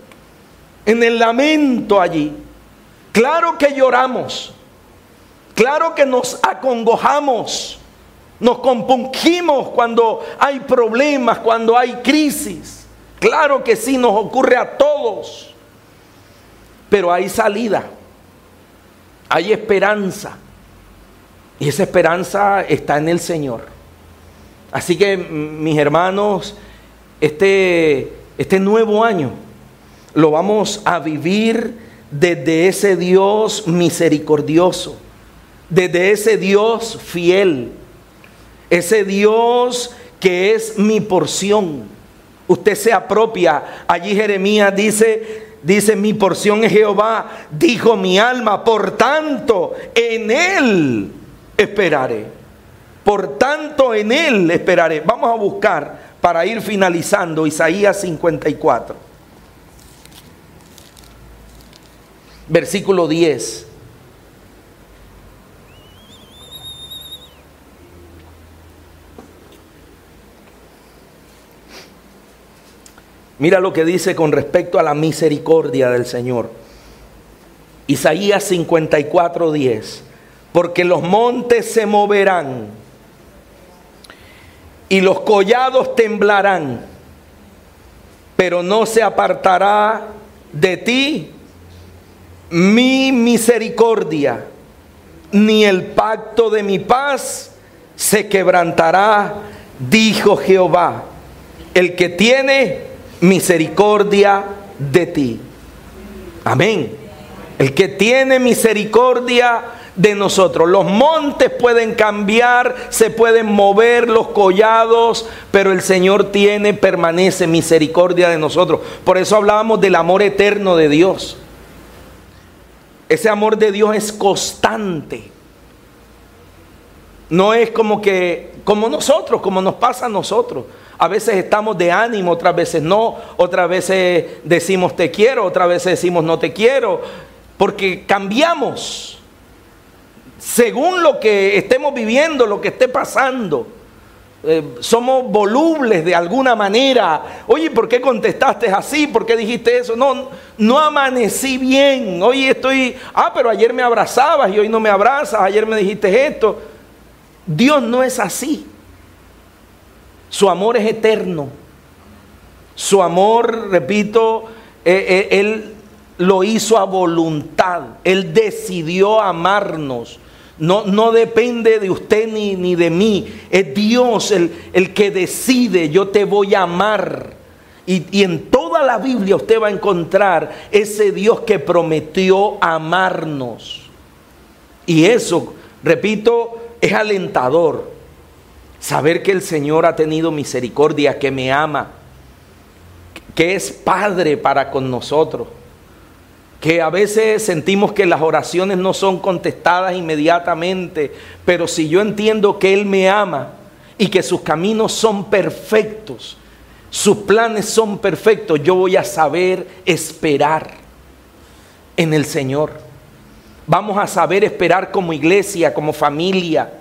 en el lamento allí. Claro que lloramos. Claro que nos acongojamos. Nos compungimos cuando hay problemas, cuando hay crisis. Claro que sí, nos ocurre a todos. Pero hay salida. Hay esperanza. Y esa esperanza está en el Señor. Así que, mis hermanos, este, este nuevo año lo vamos a vivir desde ese Dios misericordioso, desde ese Dios fiel, ese Dios que es mi porción. Usted se apropia. Allí Jeremías dice, dice, mi porción es Jehová, dijo mi alma, por tanto, en él esperaré. Por tanto, en Él esperaré. Vamos a buscar para ir finalizando Isaías 54. Versículo 10. Mira lo que dice con respecto a la misericordia del Señor. Isaías 54, 10 porque los montes se moverán y los collados temblarán, pero no se apartará de ti mi misericordia, ni el pacto de mi paz se quebrantará, dijo Jehová, el que tiene misericordia de ti. Amén. El que tiene misericordia de nosotros. Los montes pueden cambiar, se pueden mover los collados, pero el Señor tiene, permanece misericordia de nosotros. Por eso hablábamos del amor eterno de Dios. Ese amor de Dios es constante. No es como que, como nosotros, como nos pasa a nosotros. A veces estamos de ánimo, otras veces no, otras veces decimos te quiero, otras veces decimos no te quiero, porque cambiamos según lo que estemos viviendo, lo que esté pasando. Eh, somos volubles de alguna manera. Oye, ¿por qué contestaste así? ¿Por qué dijiste eso? No, no amanecí bien. Hoy estoy, ah, pero ayer me abrazabas y hoy no me abrazas. Ayer me dijiste esto. Dios no es así. Su amor es eterno. Su amor, repito, eh, eh, Él lo hizo a voluntad. Él decidió amarnos. No, no depende de usted ni, ni de mí. Es Dios el, el, que decide, yo te voy a amar. Y, y en toda la Biblia usted va a encontrar ese Dios que prometió amarnos. Y eso, repito, es alentador saber que el Señor ha tenido misericordia, que me ama, que es Padre para con nosotros, que a veces sentimos que las oraciones no son contestadas inmediatamente, pero si yo entiendo que Él me ama y que sus caminos son perfectos, sus planes son perfectos, yo voy a saber esperar en el Señor. Vamos a saber esperar como iglesia, como familia.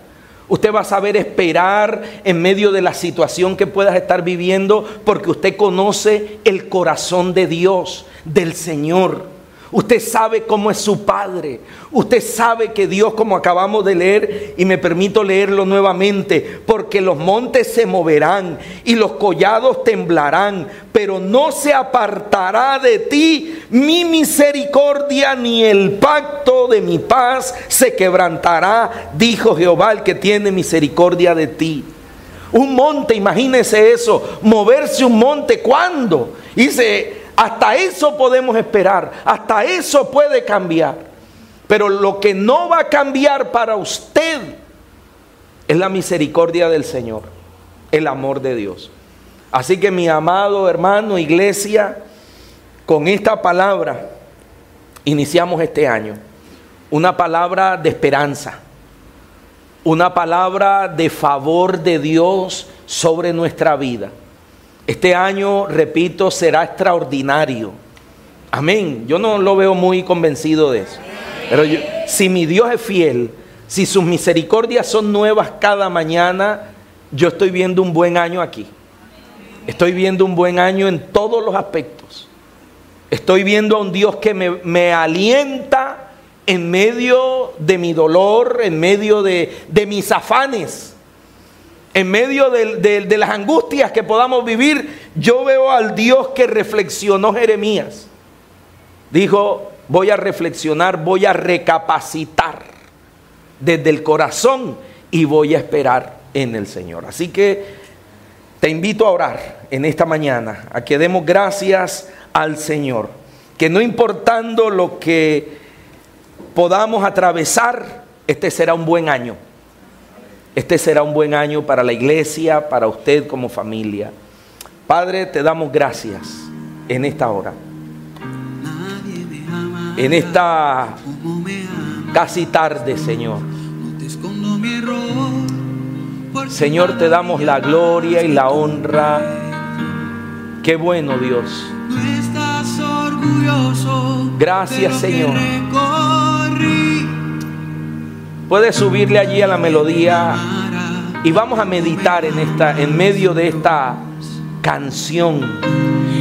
Usted va a saber esperar en medio de la situación que puedas estar viviendo porque usted conoce el corazón de Dios, del Señor. Usted sabe cómo es su Padre. Usted sabe que Dios, como acabamos de leer, y me permito leerlo nuevamente, porque los montes se moverán y los collados temblarán, pero no se apartará de ti mi misericordia ni el pacto de mi paz se quebrantará, dijo Jehová, el que tiene misericordia de ti. Un monte, imagínese eso, moverse un monte, ¿cuándo? Dice, hasta eso podemos esperar, hasta eso puede cambiar. Pero lo que no va a cambiar para usted es la misericordia del Señor, el amor de Dios. Así que mi amado hermano, iglesia, con esta palabra iniciamos este año. Una palabra de esperanza, una palabra de favor de Dios sobre nuestra vida. Este año, repito, será extraordinario. Amén. Yo no lo veo muy convencido de eso. Pero si mi Dios es fiel, si sus misericordias son nuevas cada mañana, yo estoy viendo un buen año aquí. Estoy viendo un buen año en todos los aspectos. Estoy viendo a un Dios que me, me alienta en medio de mi dolor, en medio de, de mis afanes en medio de, las angustias que podamos vivir, yo veo al Dios que reflexionó Jeremías. Dijo, voy a reflexionar, voy a recapacitar desde el corazón y voy a esperar en el Señor. Así que te invito a orar en esta mañana, a que demos gracias al Señor, que no importando lo que podamos atravesar, este será un buen año este será un buen año para la iglesia, para usted como familia. Padre, te damos gracias en esta hora. En esta casi tarde, Señor. Señor, te damos la gloria y la honra. Qué bueno, Dios. Gracias, Señor. Puedes subirle allí a la melodía y vamos a meditar en esta en medio de esta canción.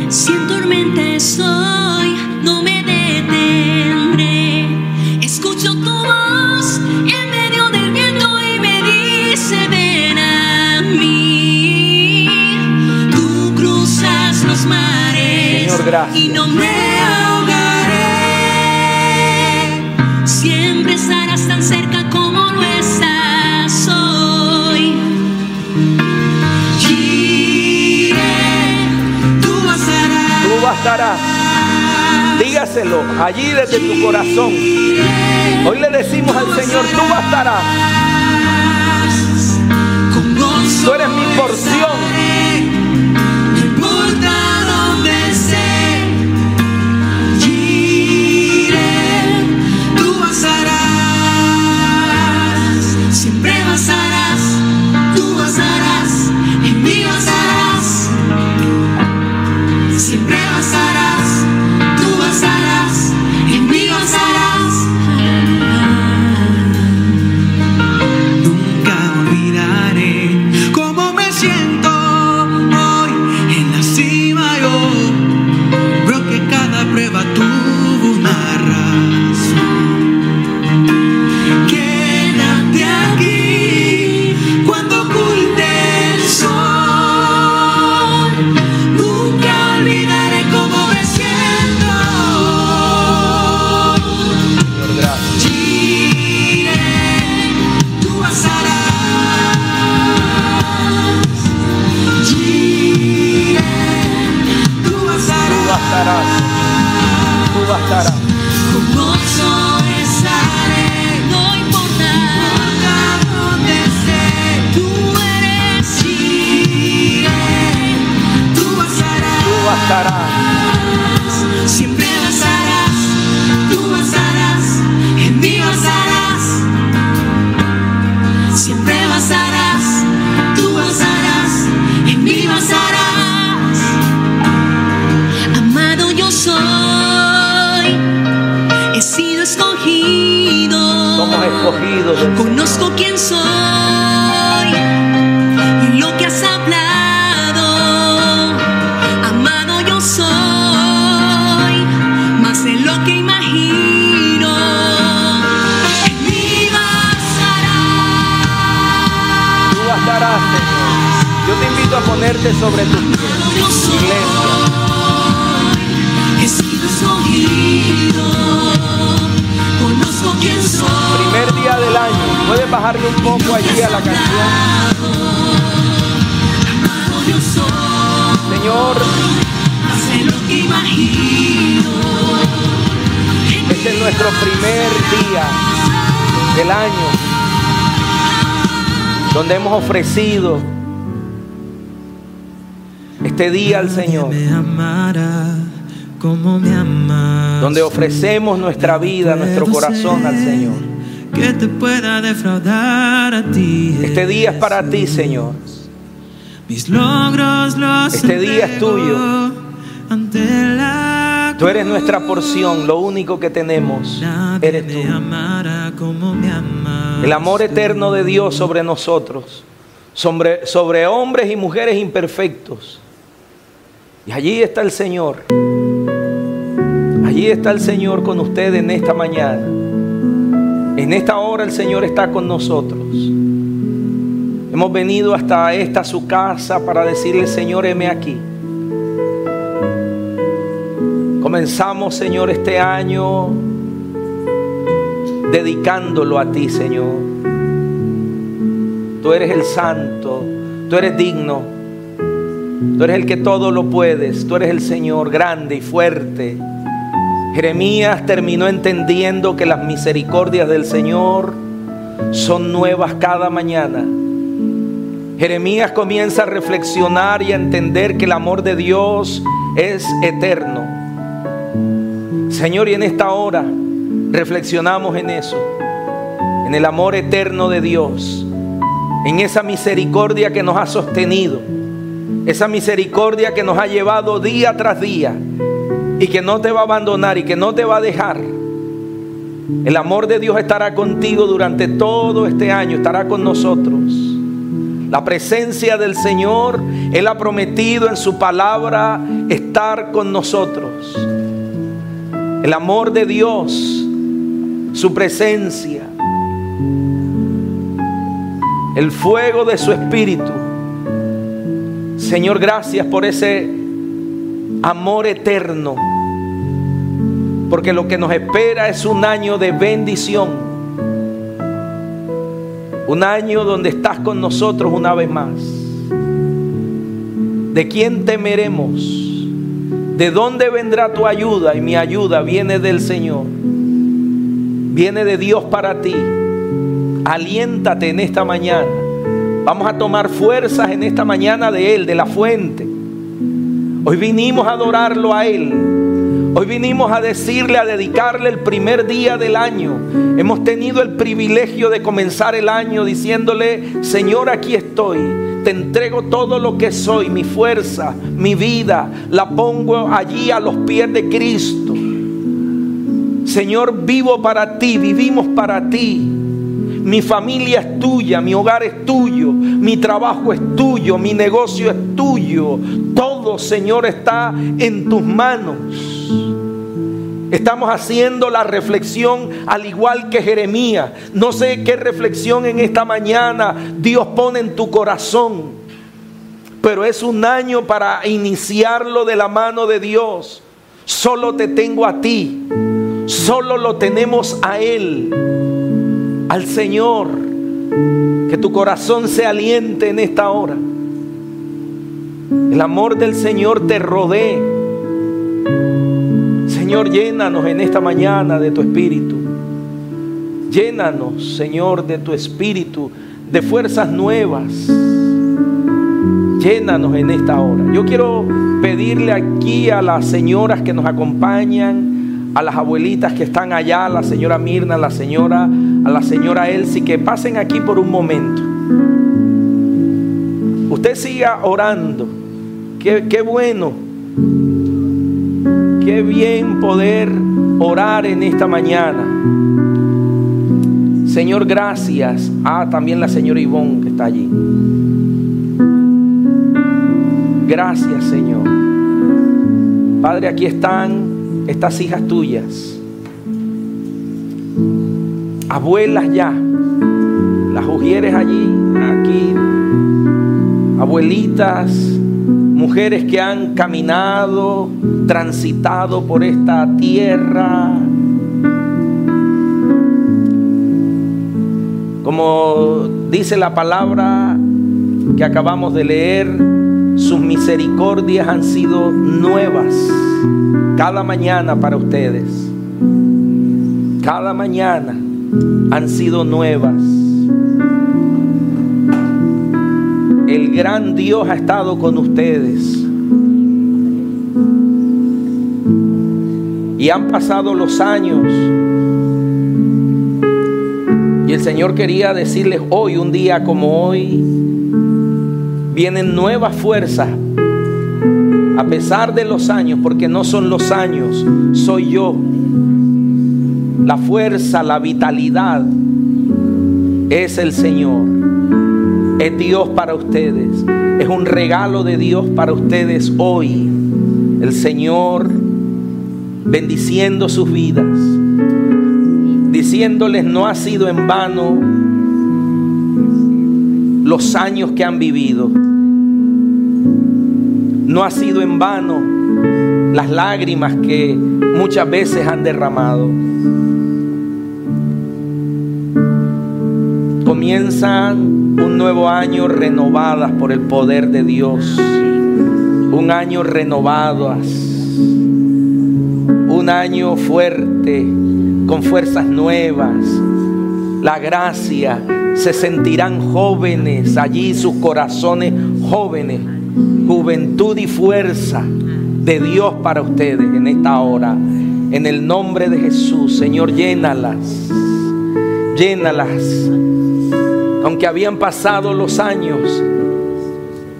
Si en tormenta estoy, no me detendré. Escucho tu voz en medio del viento y me dice ven a mí. Tú cruzas los mares Señor, y no me ahogaré. Siempre estarás tan cerca Dígaselo allí desde tu corazón. Hoy le decimos al Señor, tú bastarás. Tú eres mi porción. Ofrecemos nuestra vida, nuestro corazón al Señor. Que te pueda defraudar a ti. Este día es para ti, Señor. Mis logros los Este día es tuyo. Ante la Tú eres nuestra porción, lo único que tenemos Nadie eres tú. como me. El amor eterno de Dios sobre nosotros, sobre, sobre hombres y mujeres imperfectos. Y allí está el Señor. Allí está el Señor con usted en esta mañana. En esta hora el Señor está con nosotros. Hemos venido hasta esta su casa para decirle, Señor, heme aquí. Comenzamos, Señor, este año dedicándolo a ti, Señor. Tú eres el santo, tú eres digno, tú eres el que todo lo puedes, tú eres el Señor grande y fuerte. Jeremías terminó entendiendo que las misericordias del Señor son nuevas cada mañana. Jeremías comienza a reflexionar y a entender que el amor de Dios es eterno. Señor, y en esta hora reflexionamos en eso, en el amor eterno de Dios, en esa misericordia que nos ha sostenido, esa misericordia que nos ha llevado día tras día y que no te va a abandonar y que no te va a dejar. El amor de Dios estará contigo durante todo este año, estará con nosotros. La presencia del Señor, Él ha prometido en su palabra estar con nosotros. El amor de Dios, su presencia, el fuego de su espíritu. Señor, gracias por ese amor eterno. Porque lo que nos espera es un año de bendición. Un año donde estás con nosotros una vez más. ¿De quién temeremos? ¿De dónde vendrá tu ayuda? Y mi ayuda viene del Señor. Viene de Dios para ti. Aliéntate en esta mañana. Vamos a tomar fuerzas en esta mañana de Él, de la fuente. Hoy vinimos a adorarlo a Él. Hoy vinimos a decirle, a dedicarle el primer día del año. Hemos tenido el privilegio de comenzar el año diciéndole, Señor, aquí estoy. Te entrego todo lo que soy, mi fuerza, mi vida. La pongo allí a los pies de Cristo. Señor, vivo para ti, vivimos para ti. Mi familia es tuya, mi hogar es tuyo, mi trabajo es tuyo, mi negocio es tuyo. Todo, Señor, está en tus manos. Estamos haciendo la reflexión al igual que Jeremías. No sé qué reflexión en esta mañana Dios pone en tu corazón. Pero es un año para iniciarlo de la mano de Dios. Solo te tengo a ti. Solo lo tenemos a Él. Al Señor. Que tu corazón se aliente en esta hora. El amor del Señor te rodee. Señor, llénanos en esta mañana de tu espíritu. Llénanos, Señor, de tu espíritu, de fuerzas nuevas. Llénanos en esta hora. Yo quiero pedirle aquí a las señoras que nos acompañan, a las abuelitas que están allá, a la señora Mirna, a la señora, a la señora Elsie, que pasen aquí por un momento. Usted siga orando. Qué, qué bueno. Qué bien poder orar en esta mañana. Señor, gracias. Ah, también la señora Ivonne que está allí. Gracias, Señor. Padre, aquí están estas hijas tuyas. Abuelas ya. Las ujieres allí, aquí. Abuelitas, mujeres que han caminado, transitado por esta tierra. Como dice la palabra que acabamos de leer, sus misericordias han sido nuevas cada mañana para ustedes. Cada mañana han sido nuevas. El gran Dios ha estado con ustedes. Y han pasado los años. Y el Señor quería decirles hoy, un día como hoy, vienen nuevas fuerzas a pesar de los años, porque no son los años, soy yo. La fuerza, la vitalidad es el Señor. Es Dios para ustedes. Es un regalo de Dios para ustedes hoy. El Señor bendiciendo sus vidas, diciéndoles no ha sido en vano los años que han vivido. No ha sido en vano las lágrimas que muchas veces han derramado. Comienzan un nuevo año renovadas por el poder de Dios. Un año renovadas. Un año fuerte, con fuerzas nuevas. La gracia, se sentirán jóvenes allí, sus corazones jóvenes, juventud y fuerza de Dios para ustedes en esta hora. En el nombre de Jesús, Señor, llénalas, llénalas. Aunque habían pasado los años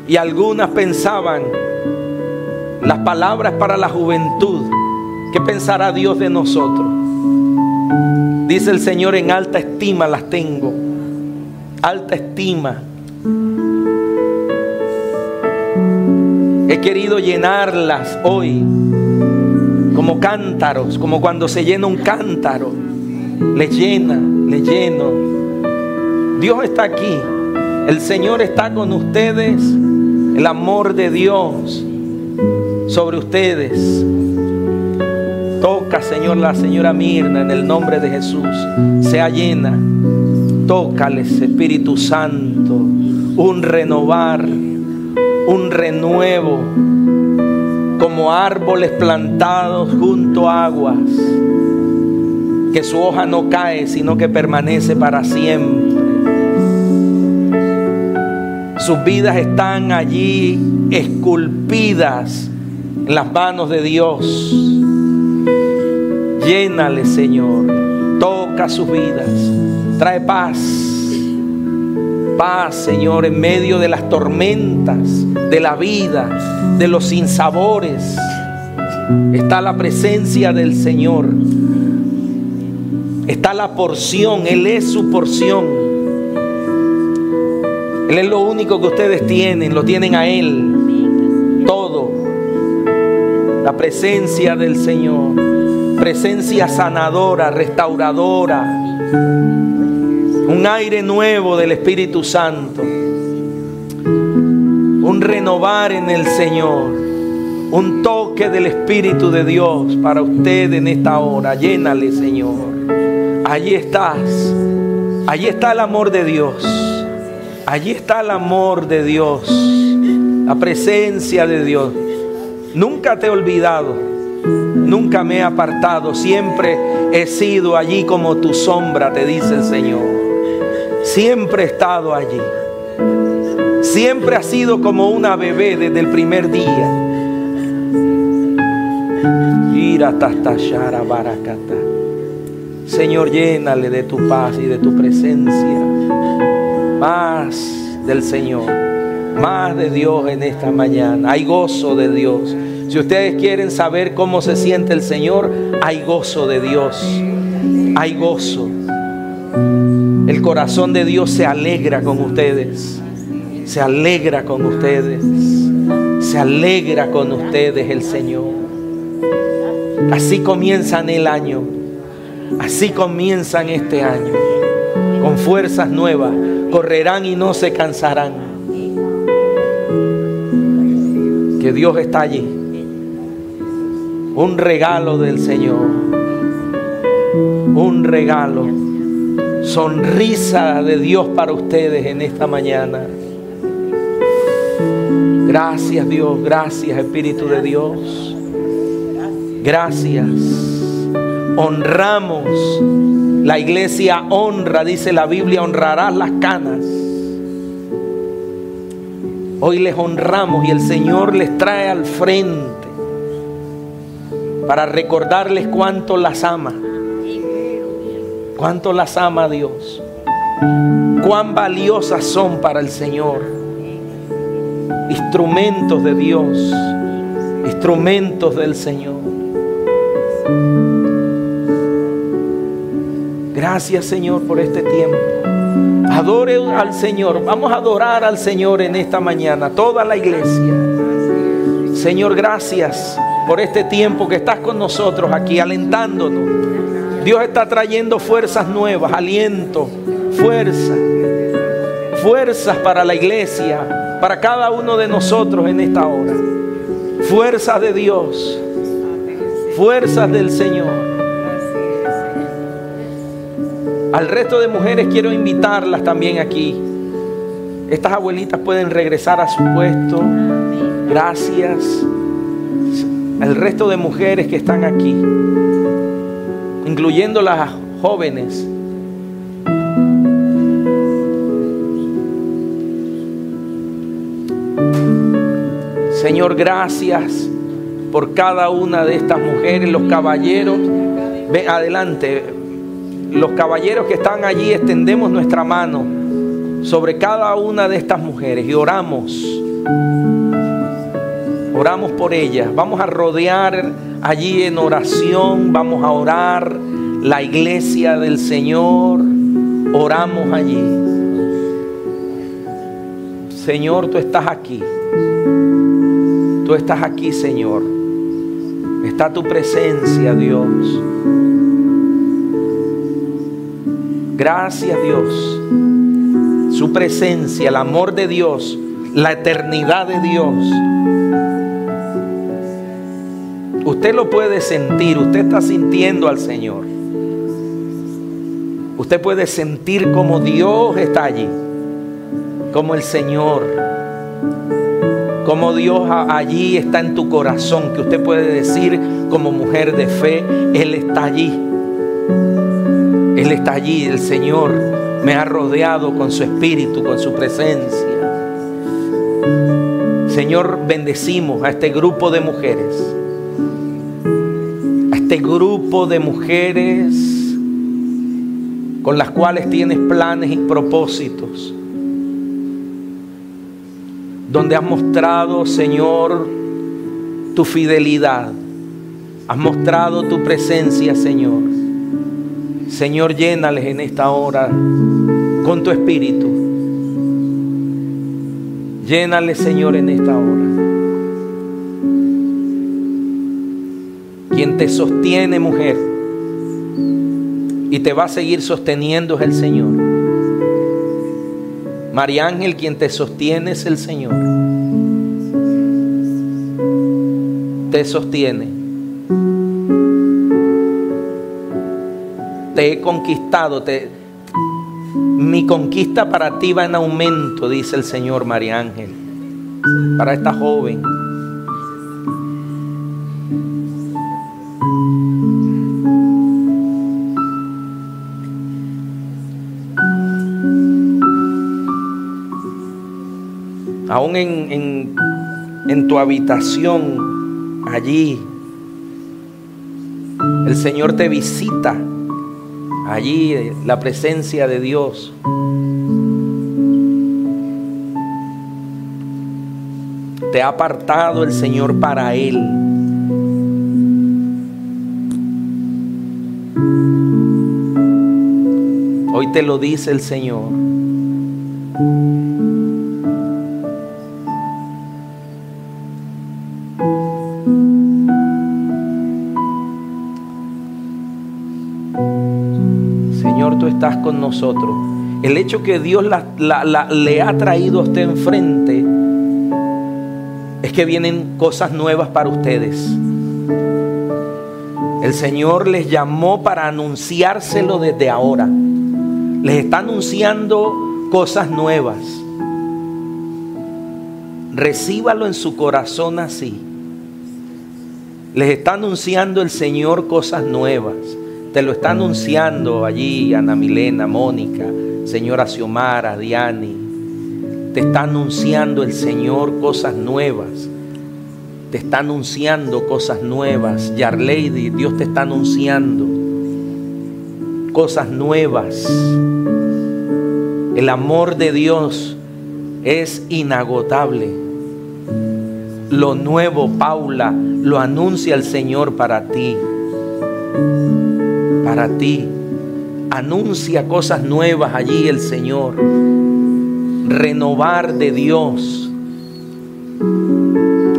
y algunas pensaban las palabras para la juventud, ¿qué pensará Dios de nosotros? Dice el Señor, en alta estima las tengo alta estima. He querido llenarlas hoy como cántaros, como cuando se llena un cántaro. Le llena, le lleno. Dios está aquí. El Señor está con ustedes. El amor de Dios sobre ustedes. Toca, Señor, la señora Mirna en el nombre de Jesús. Sea llena. Tócales, Espíritu Santo, un renovar, un renuevo, como árboles plantados junto a aguas, que su hoja no cae, sino que permanece para siempre. Sus vidas están allí esculpidas en las manos de Dios. Llénale, Señor. Toca sus vidas. Trae paz. Paz, Señor, en medio de las tormentas de la vida, de los sinsabores. Está la presencia del Señor. Está la porción. Él es su porción. Él es lo único que ustedes tienen. Lo tienen a Él. Todo. La presencia del Señor. Presencia sanadora, restauradora un aire nuevo del Espíritu Santo, un renovar en el Señor, un toque del Espíritu de Dios para usted en esta hora. Llénale, Señor. Allí estás. Allí está el amor de Dios. Allí está el amor de Dios. La presencia de Dios. Nunca te he olvidado. Nunca me he apartado. Siempre he sido allí como tu sombra, te dice el Señor. Siempre he estado allí. Siempre ha sido como una bebé desde el primer día. Señor, llénale de tu paz y de tu presencia. Más del Señor. Más de Dios en esta mañana. Hay gozo de Dios. Si ustedes quieren saber cómo se siente el Señor, hay gozo de Dios. Hay gozo. El corazón de Dios se alegra con ustedes. Se alegra con ustedes. Se alegra con ustedes el Señor. Así comienzan el año. Así comienzan este año. Con fuerzas nuevas. Correrán y no se cansarán. Que Dios está allí. Un regalo del Señor. Un regalo. Sonrisa de Dios para ustedes en esta mañana. Gracias Dios, gracias Espíritu de Dios. Gracias. Honramos. La iglesia honra, dice la Biblia, honrarás las canas. Hoy les honramos y el Señor les trae al frente para recordarles cuánto las ama. Cuánto las ama Dios. Cuán valiosas son para el Señor. Instrumentos de Dios. Instrumentos del Señor. Gracias Señor por este tiempo. Adore al Señor. Vamos a adorar al Señor en esta mañana. Toda la iglesia. Señor, gracias por este tiempo que estás con nosotros aquí alentándonos. Dios está trayendo fuerzas nuevas, aliento, fuerza. Fuerzas para la iglesia, para cada uno de nosotros en esta hora. Fuerzas de Dios. Fuerzas del Señor. Al resto de mujeres quiero invitarlas también aquí. Estas abuelitas pueden regresar a su puesto. Gracias. El resto de mujeres que están aquí, incluyendo las jóvenes. Señor, gracias por cada una de estas mujeres, los caballeros. Ven adelante, los caballeros que están allí, extendemos nuestra mano sobre cada una de estas mujeres y oramos. Oramos por ellas. Vamos a rodear allí en oración. Vamos a orar la iglesia del Señor. Oramos allí. Señor, tú estás aquí. Tú estás aquí, Señor. Está tu presencia, Dios. Gracias Dios. Su presencia, el amor de Dios, la eternidad de Dios. Usted lo puede sentir, usted está sintiendo al Señor. Usted puede sentir como Dios está allí, como el Señor, como Dios allí está en tu corazón, que usted puede decir como mujer de fe, Él está allí. Está allí, el Señor me ha rodeado con su espíritu, con su presencia. Señor, bendecimos a este grupo de mujeres, a este grupo de mujeres con las cuales tienes planes y propósitos, donde has mostrado, Señor, tu fidelidad, has mostrado tu presencia, Señor. Señor, llénales en esta hora con tu espíritu. Llénales, Señor, en esta hora. Quien te sostiene, mujer, y te va a seguir sosteniendo es el Señor. María Ángel, quien te sostiene es el Señor. Te sostiene. Te he conquistado. Te, mi conquista para ti va en aumento, dice el Señor María Ángel. Para esta joven. aún en, en, en, tu habitación, allí, el Señor te visita, allí la presencia de Dios. Te ha apartado el Señor para Él. Hoy te lo dice el Señor. Nosotros. El hecho que Dios le ha traído a usted enfrente es que vienen cosas nuevas para ustedes. El Señor les llamó para anunciárselo desde ahora. Les está anunciando cosas nuevas. Recíbalo en su corazón así. Les está anunciando el Señor cosas nuevas. Te lo está anunciando allí Ana Milena, Mónica, señora Xiomara, Diani. Te está anunciando el Señor cosas nuevas. Te está anunciando cosas nuevas. Yarlady, Dios te está anunciando cosas nuevas. El amor de Dios es inagotable. Lo nuevo, Paula, lo anuncia el Señor para ti. Para ti. Anuncia cosas nuevas allí el Señor. Renovar de Dios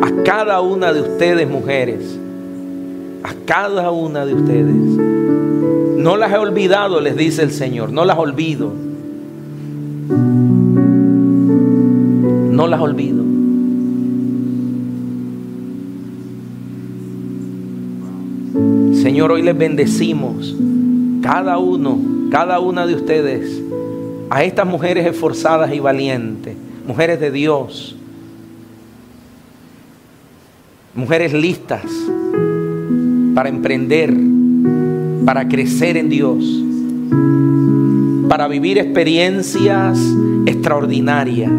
a cada una de ustedes, mujeres. A cada una de ustedes. No las he olvidado, les dice el Señor. No las olvido. No las olvido. Señor, hoy les bendecimos. Cada uno, cada una de ustedes. A estas mujeres esforzadas y valientes. Mujeres de Dios. Mujeres listas para emprender, para crecer en Dios, para vivir experiencias extraordinarias.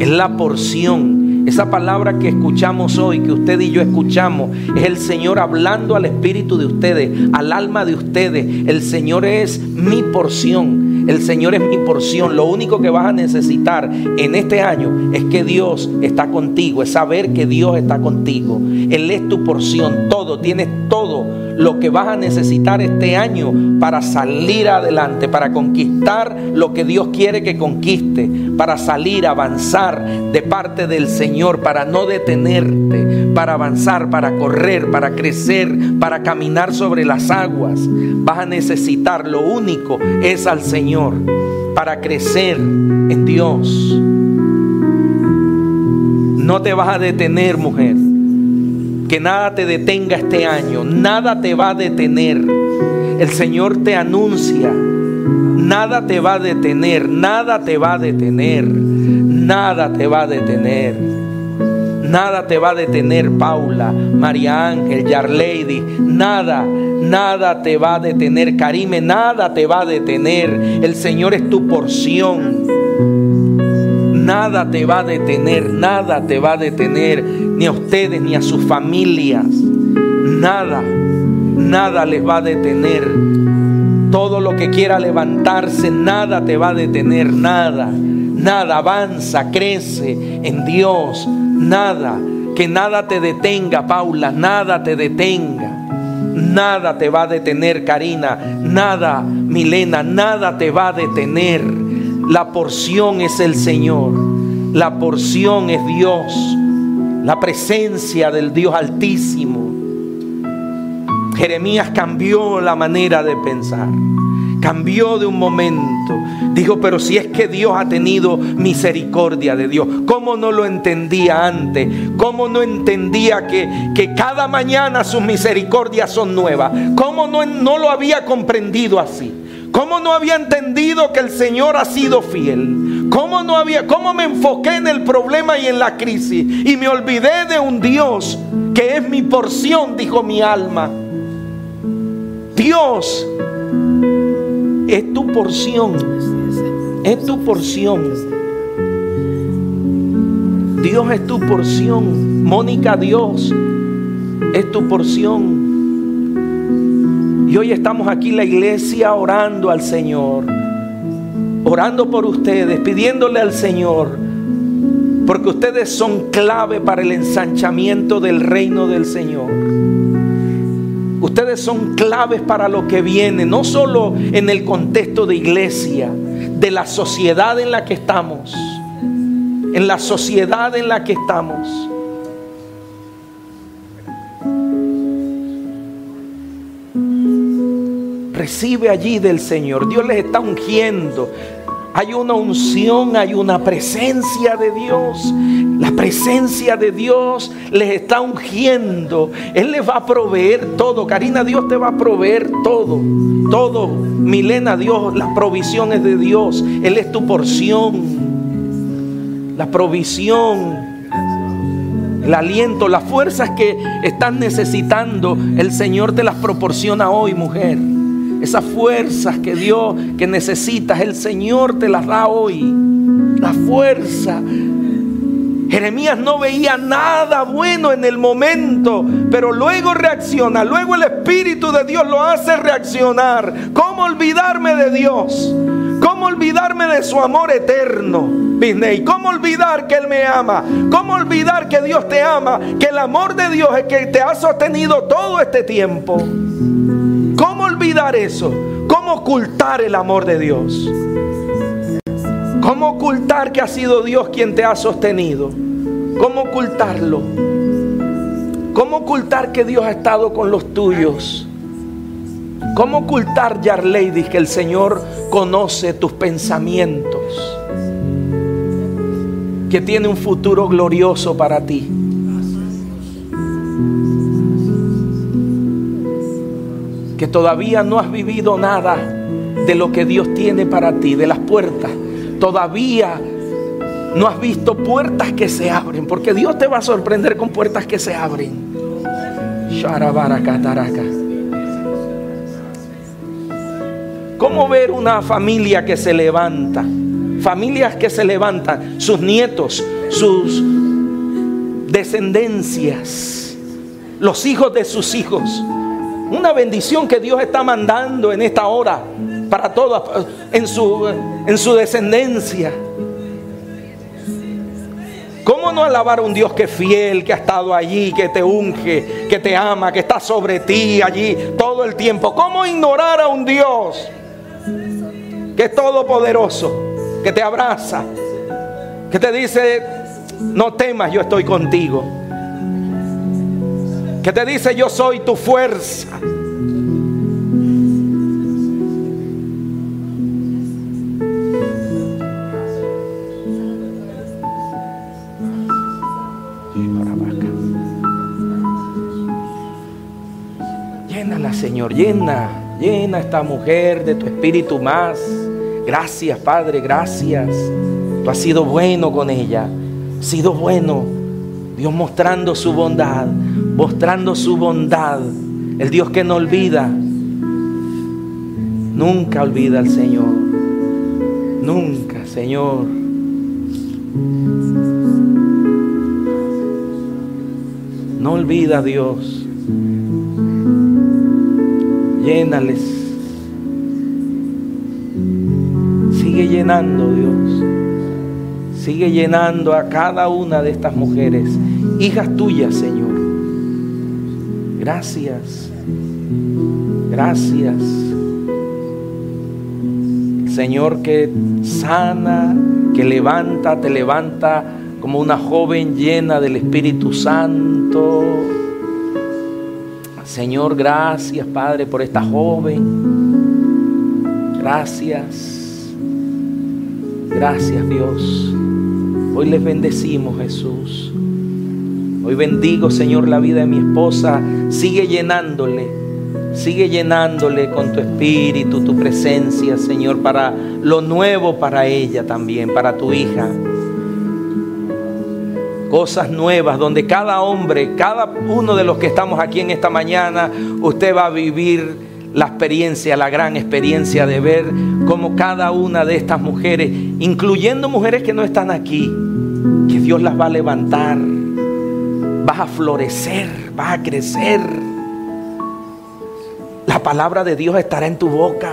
Es la porción. Esa palabra que escuchamos hoy, que usted y yo escuchamos, es el Señor hablando al espíritu de ustedes, al alma de ustedes. El Señor es mi porción. El Señor es mi porción. Lo único que vas a necesitar en este año es que Dios está contigo, es saber que Dios está contigo. Él es tu porción, todo, tienes todo lo que vas a necesitar este año para salir adelante, para conquistar lo que Dios quiere que conquiste, para salir, avanzar de parte del Señor, para no detenerte, para avanzar, para correr, para crecer, para caminar sobre las aguas. Vas a necesitar, lo único es al Señor, para crecer en Dios. No te vas a detener, mujer. Que nada te detenga este año. Nada te va a detener. El Señor te anuncia. Nada te va a detener. Nada te va a detener. Nada te va a detener. Nada te va a detener, Paula, María Ángel, Yarlady. Nada, nada te va a detener, Karime. Nada te va a detener. El Señor es tu porción. Nada te va a detener, nada te va a detener, ni a ustedes, ni a sus familias. Nada, nada les va a detener. Todo lo que quiera levantarse, nada te va a detener, nada. Nada avanza, crece en Dios, nada. Que nada te detenga, Paula, nada te detenga. Nada te va a detener, Karina. Nada, Milena, nada te va a detener. La porción es el Señor. La porción es Dios. La presencia del Dios altísimo. Jeremías cambió la manera de pensar. Cambió de un momento. Dijo, pero si es que Dios ha tenido misericordia de Dios, ¿cómo no lo entendía antes? ¿Cómo no entendía que, que cada mañana sus misericordias son nuevas? ¿Cómo no, no lo había comprendido así? ¿Cómo no había entendido que el Señor ha sido fiel? ¿Cómo no había cómo me enfoqué en el problema y en la crisis y me olvidé de un Dios que es mi porción, dijo mi alma? Dios es tu porción. Es tu porción. Dios es tu porción. Mónica, Dios es tu porción. Y hoy estamos aquí en la iglesia orando al Señor. Orando por ustedes, pidiéndole al Señor. Porque ustedes son clave para el ensanchamiento del reino del Señor. Ustedes son claves para lo que viene, no solo en el contexto de iglesia, de la sociedad en la que estamos, en la sociedad en la que estamos. Recibe allí del Señor. Dios les está ungiendo. Hay una unción, hay una presencia de Dios. La presencia de Dios les está ungiendo. Él les va a proveer todo. Karina, Dios te va a proveer todo. Todo. Milena, Dios, las provisiones de Dios. Él es tu porción. La provisión. El aliento, las fuerzas que estás necesitando, el Señor te las proporciona hoy, mujer. Esas fuerzas que Dios que necesitas, el Señor te las da hoy. La fuerza. Jeremías no veía nada bueno en el momento, pero luego reacciona, luego el Espíritu de Dios lo hace reaccionar. ¿Cómo olvidarme de Dios? ¿Cómo olvidarme de su amor eterno? Disney, ¿cómo olvidar que Él me ama? ¿Cómo olvidar que Dios te ama? Que el amor de Dios es que te ha sostenido todo este tiempo. ¿Cómo olvidar eso? ¿Cómo ocultar el amor de Dios? ¿Cómo ocultar que ha sido Dios quien te ha sostenido? ¿Cómo ocultarlo? ¿Cómo ocultar que Dios ha estado con los tuyos? ¿Cómo ocultar, Yarleidis, que el Señor conoce tus pensamientos? Que tiene un futuro glorioso para ti. Que todavía no has vivido nada de lo que Dios tiene para ti, de las puertas. Todavía no has visto puertas que se abren, porque Dios te va a sorprender con puertas que se abren. ¿Cómo ver una familia que se levanta? Familias que se levantan, sus nietos, sus descendencias, los hijos de sus hijos una bendición que Dios está mandando en esta hora para todos, en su, en su descendencia. ¿Cómo no alabar a un Dios que es fiel, que ha estado allí, que te unge, que te ama, que está sobre ti allí todo el tiempo? ¿Cómo ignorar a un Dios que es todopoderoso, que te abraza, que te dice, no temas, yo estoy contigo? Que te dice yo soy tu fuerza. Llénala, Señor, llena, llena esta mujer de tu espíritu más. Gracias, Padre, gracias. Tú has sido bueno con ella, has sido bueno. Dios mostrando su bondad, mostrando su bondad. El Dios que no olvida, nunca olvida al Señor. Nunca, Señor. No olvida Dios. Llénales. Sigue llenando, Dios. Sigue llenando a cada una de estas mujeres, hijas tuyas, Señor. Gracias. Gracias. Señor que sana, que levanta, te levanta como una joven llena del Espíritu Santo. Señor, gracias Padre por esta joven. Gracias. Gracias Dios. Hoy les bendecimos Jesús. Hoy bendigo, Señor, la vida de mi esposa. Sigue llenándole, sigue llenándole con tu espíritu, tu presencia, Señor, para lo nuevo para ella también, para tu hija. Cosas nuevas donde cada hombre, cada uno de los que estamos aquí en esta mañana, usted va a vivir la experiencia, la gran experiencia de ver cómo cada una de estas mujeres, incluyendo mujeres que no están aquí, que Dios las va a levantar vas a florecer, vas a crecer. La palabra de Dios estará en tu boca.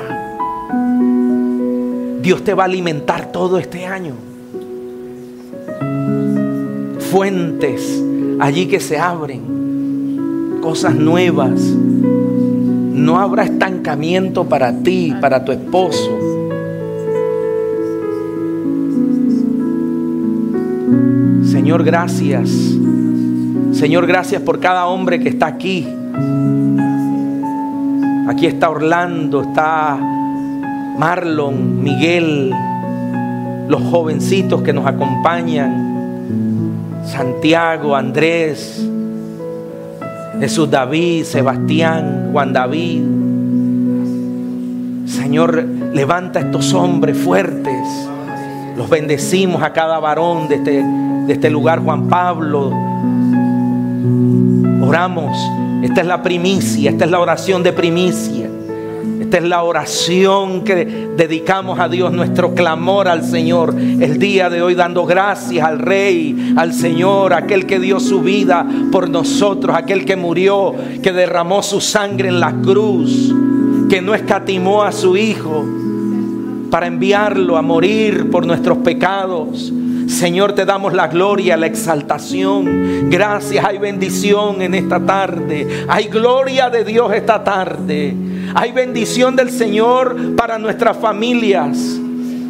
Dios te va a alimentar todo este año. Fuentes allí que se abren, cosas nuevas. no habrá estancamiento para ti, para tu esposo. Señor, gracias. Señor, gracias por cada hombre que está aquí. Aquí está Orlando, está Marlon, Miguel, los jovencitos que nos acompañan, Santiago, Andrés, Jesús David, Sebastián, Juan David. Señor, levanta estos hombres fuertes. Los bendecimos a cada varón de este, de este lugar, Juan Pablo. Oramos. Esta es la primicia, esta es la oración de primicia. Esta es la oración que dedicamos a Dios, nuestro clamor al Señor. El día de hoy dando gracias al Rey, al Señor, aquel que dio su vida por nosotros, aquel que murió, que derramó su sangre en la cruz, que no escatimó a su Hijo para enviarlo a morir por nuestros pecados. Señor, te damos la gloria, la exaltación. Gracias, hay bendición en esta tarde. Hay gloria de Dios esta tarde. Hay bendición del Señor para nuestras familias,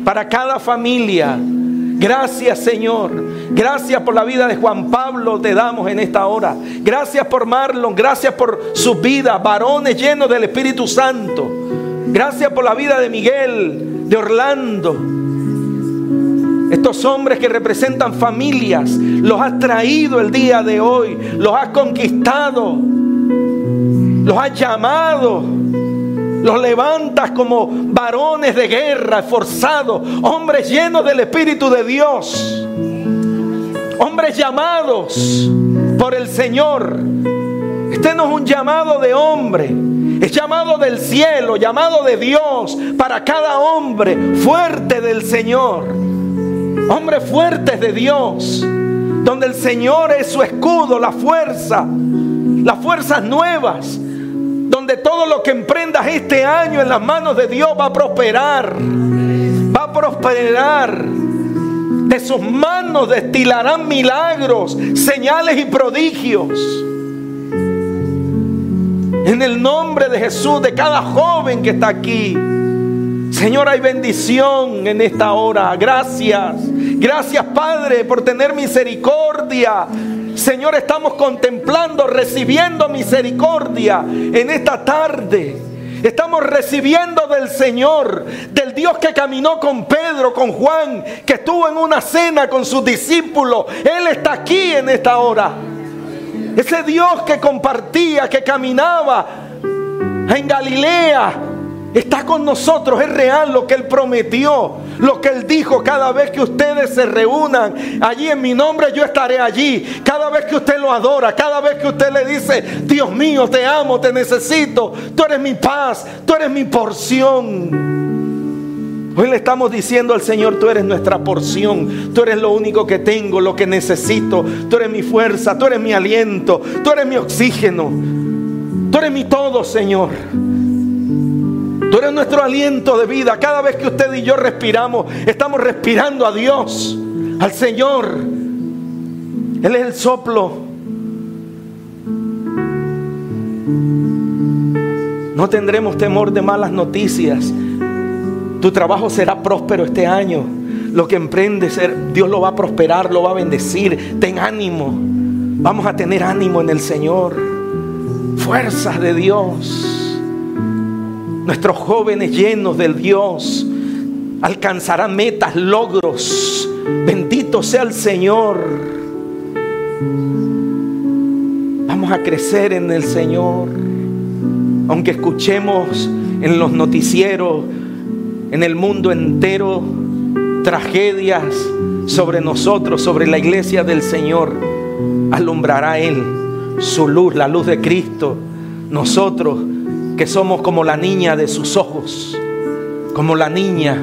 para cada familia. Gracias Señor. Gracias por la vida de Juan Pablo te damos en esta hora. Gracias por Marlon. Gracias por su vida. Varones llenos del Espíritu Santo. Gracias por la vida de Miguel, de Orlando. Estos hombres que representan familias, los has traído el día de hoy, los has conquistado, los has llamado, los levantas como varones de guerra, esforzados, hombres llenos del Espíritu de Dios, hombres llamados por el Señor. Este no es un llamado de hombre, es llamado del cielo, llamado de Dios para cada hombre fuerte del Señor. Hombres fuertes de Dios, donde el Señor es su escudo, la fuerza, las fuerzas nuevas, donde todo lo que emprendas este año en las manos de Dios va a prosperar, va a prosperar. De sus manos destilarán milagros, señales y prodigios. En el nombre de Jesús, de cada joven que está aquí. Señor, hay bendición en esta hora. Gracias. Gracias, Padre, por tener misericordia. Señor, estamos contemplando, recibiendo misericordia en esta tarde. Estamos recibiendo del Señor, del Dios que caminó con Pedro, con Juan, que estuvo en una cena con sus discípulos. Él está aquí en esta hora. Ese Dios que compartía, que caminaba en Galilea, Está con nosotros, es real lo que Él prometió, lo que Él dijo. Cada vez que ustedes se reúnan allí en mi nombre, yo estaré allí. Cada vez que usted lo adora, cada vez que usted le dice, Dios mío, te amo, te necesito, tú eres mi paz, tú eres mi porción. Hoy le estamos diciendo al Señor, tú eres nuestra porción, tú eres lo único que tengo, lo que necesito, tú eres mi fuerza, tú eres mi aliento, tú eres mi oxígeno, tú eres mi todo, Señor. Tú eres nuestro aliento de vida. Cada vez que usted y yo respiramos, estamos respirando a Dios, al Señor. Él es el soplo. No tendremos temor de malas noticias. Tu trabajo será próspero este año. Lo que emprendes, Dios lo va a prosperar, lo va a bendecir. Ten ánimo. Vamos a tener ánimo en el Señor. Fuerzas de Dios. Nuestros jóvenes llenos del Dios alcanzarán metas, logros. Bendito sea el Señor. Vamos a crecer en el Señor. Aunque escuchemos en los noticieros, en el mundo entero, tragedias sobre nosotros, sobre la iglesia del Señor, alumbrará Él su luz, la luz de Cristo. Nosotros que somos como la niña de sus ojos, como la niña.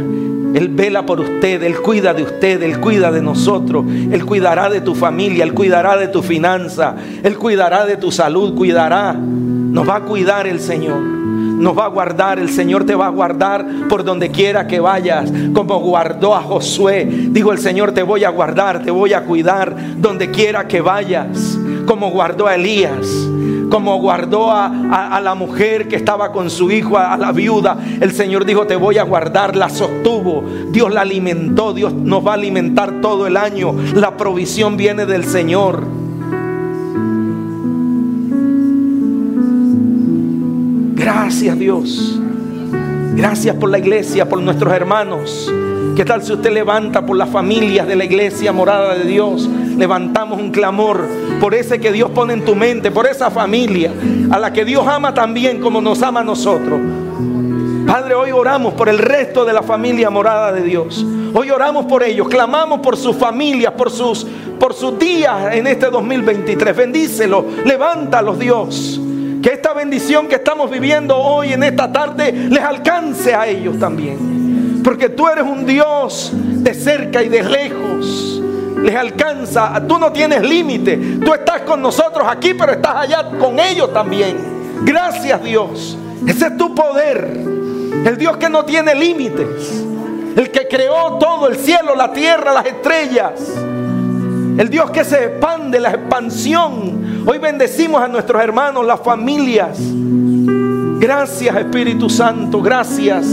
Él vela por usted, Él cuida de usted, Él cuida de nosotros, Él cuidará de tu familia, Él cuidará de tu finanza, Él cuidará de tu salud, cuidará. Nos va a cuidar el Señor, nos va a guardar, el Señor te va a guardar por donde quiera que vayas, como guardó a Josué. Dijo el Señor, te voy a guardar, te voy a cuidar donde quiera que vayas, como guardó a Elías como guardó a, la mujer que estaba con su hijo, a, a la viuda. El Señor dijo, te voy a guardar, la sostuvo. Dios la alimentó, Dios nos va a alimentar todo el año. La provisión viene del Señor. Gracias Dios. Gracias por la iglesia, por nuestros hermanos. ¿Qué tal si usted levanta por las familias de la iglesia morada de Dios? Levantamos un clamor por ese que Dios pone en tu mente, por esa familia a la que Dios ama también como nos ama a nosotros. Padre, hoy oramos por el resto de la familia morada de Dios. Hoy oramos por ellos, clamamos por sus familias, por sus, por sus días en este 2023. Bendícelos, levántalos, Dios. Que esta bendición que estamos viviendo hoy en esta tarde les alcance a ellos también. Porque tú eres un Dios de cerca y de lejos. Les alcanza, tú no tienes límite. Tú estás con nosotros aquí, pero estás allá con ellos también. Gracias Dios. Ese es tu poder. El Dios que no tiene límites. El que creó todo, el cielo, la tierra, las estrellas. El Dios que se expande, la expansión. Hoy bendecimos a nuestros hermanos, las familias. Gracias Espíritu Santo, gracias.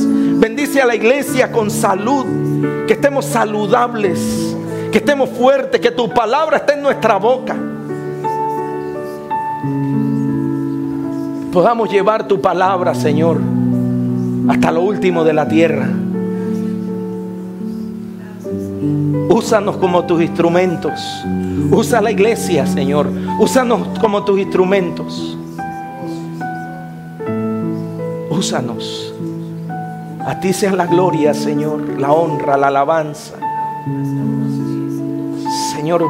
Bendice a la iglesia con salud. Que estemos saludables, que estemos fuertes, que tu palabra esté en nuestra boca. Podamos llevar tu palabra, Señor, hasta lo último de la tierra. Úsanos como tus instrumentos. Usa la iglesia, Señor. Úsanos como tus instrumentos. Úsanos. A ti sea la gloria, Señor, la honra, la alabanza. Señor,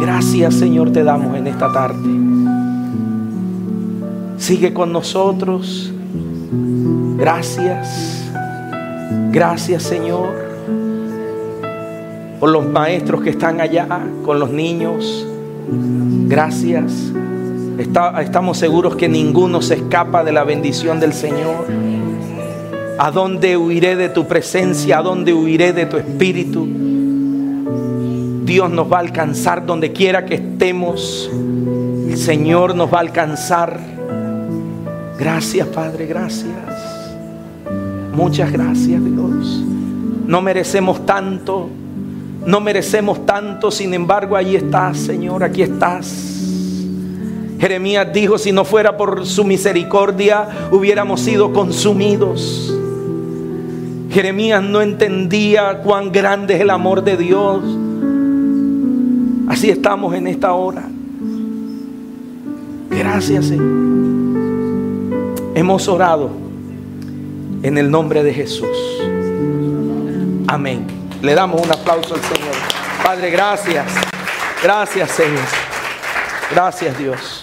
gracias, Señor, te damos en esta tarde. Sigue con nosotros. Gracias. Gracias, Señor por los maestros que están allá, con los niños. Gracias. Estamos seguros que ninguno se escapa de la bendición del Señor. ¿A dónde huiré de tu presencia? ¿A dónde huiré de tu espíritu? Dios nos va a alcanzar donde quiera que estemos. El Señor nos va a alcanzar. Gracias, Padre, gracias. Muchas gracias, Dios. No merecemos tanto. No merecemos tanto, sin embargo, ahí estás, Señor, aquí estás. Jeremías dijo, si no fuera por su misericordia, hubiéramos sido consumidos. Jeremías no entendía cuán grande es el amor de Dios. Así estamos en esta hora. Gracias, Señor. Hemos orado en el nombre de Jesús. Amén. Le damos un aplauso al Señor. Padre, gracias. Gracias, Señor. Gracias, Dios.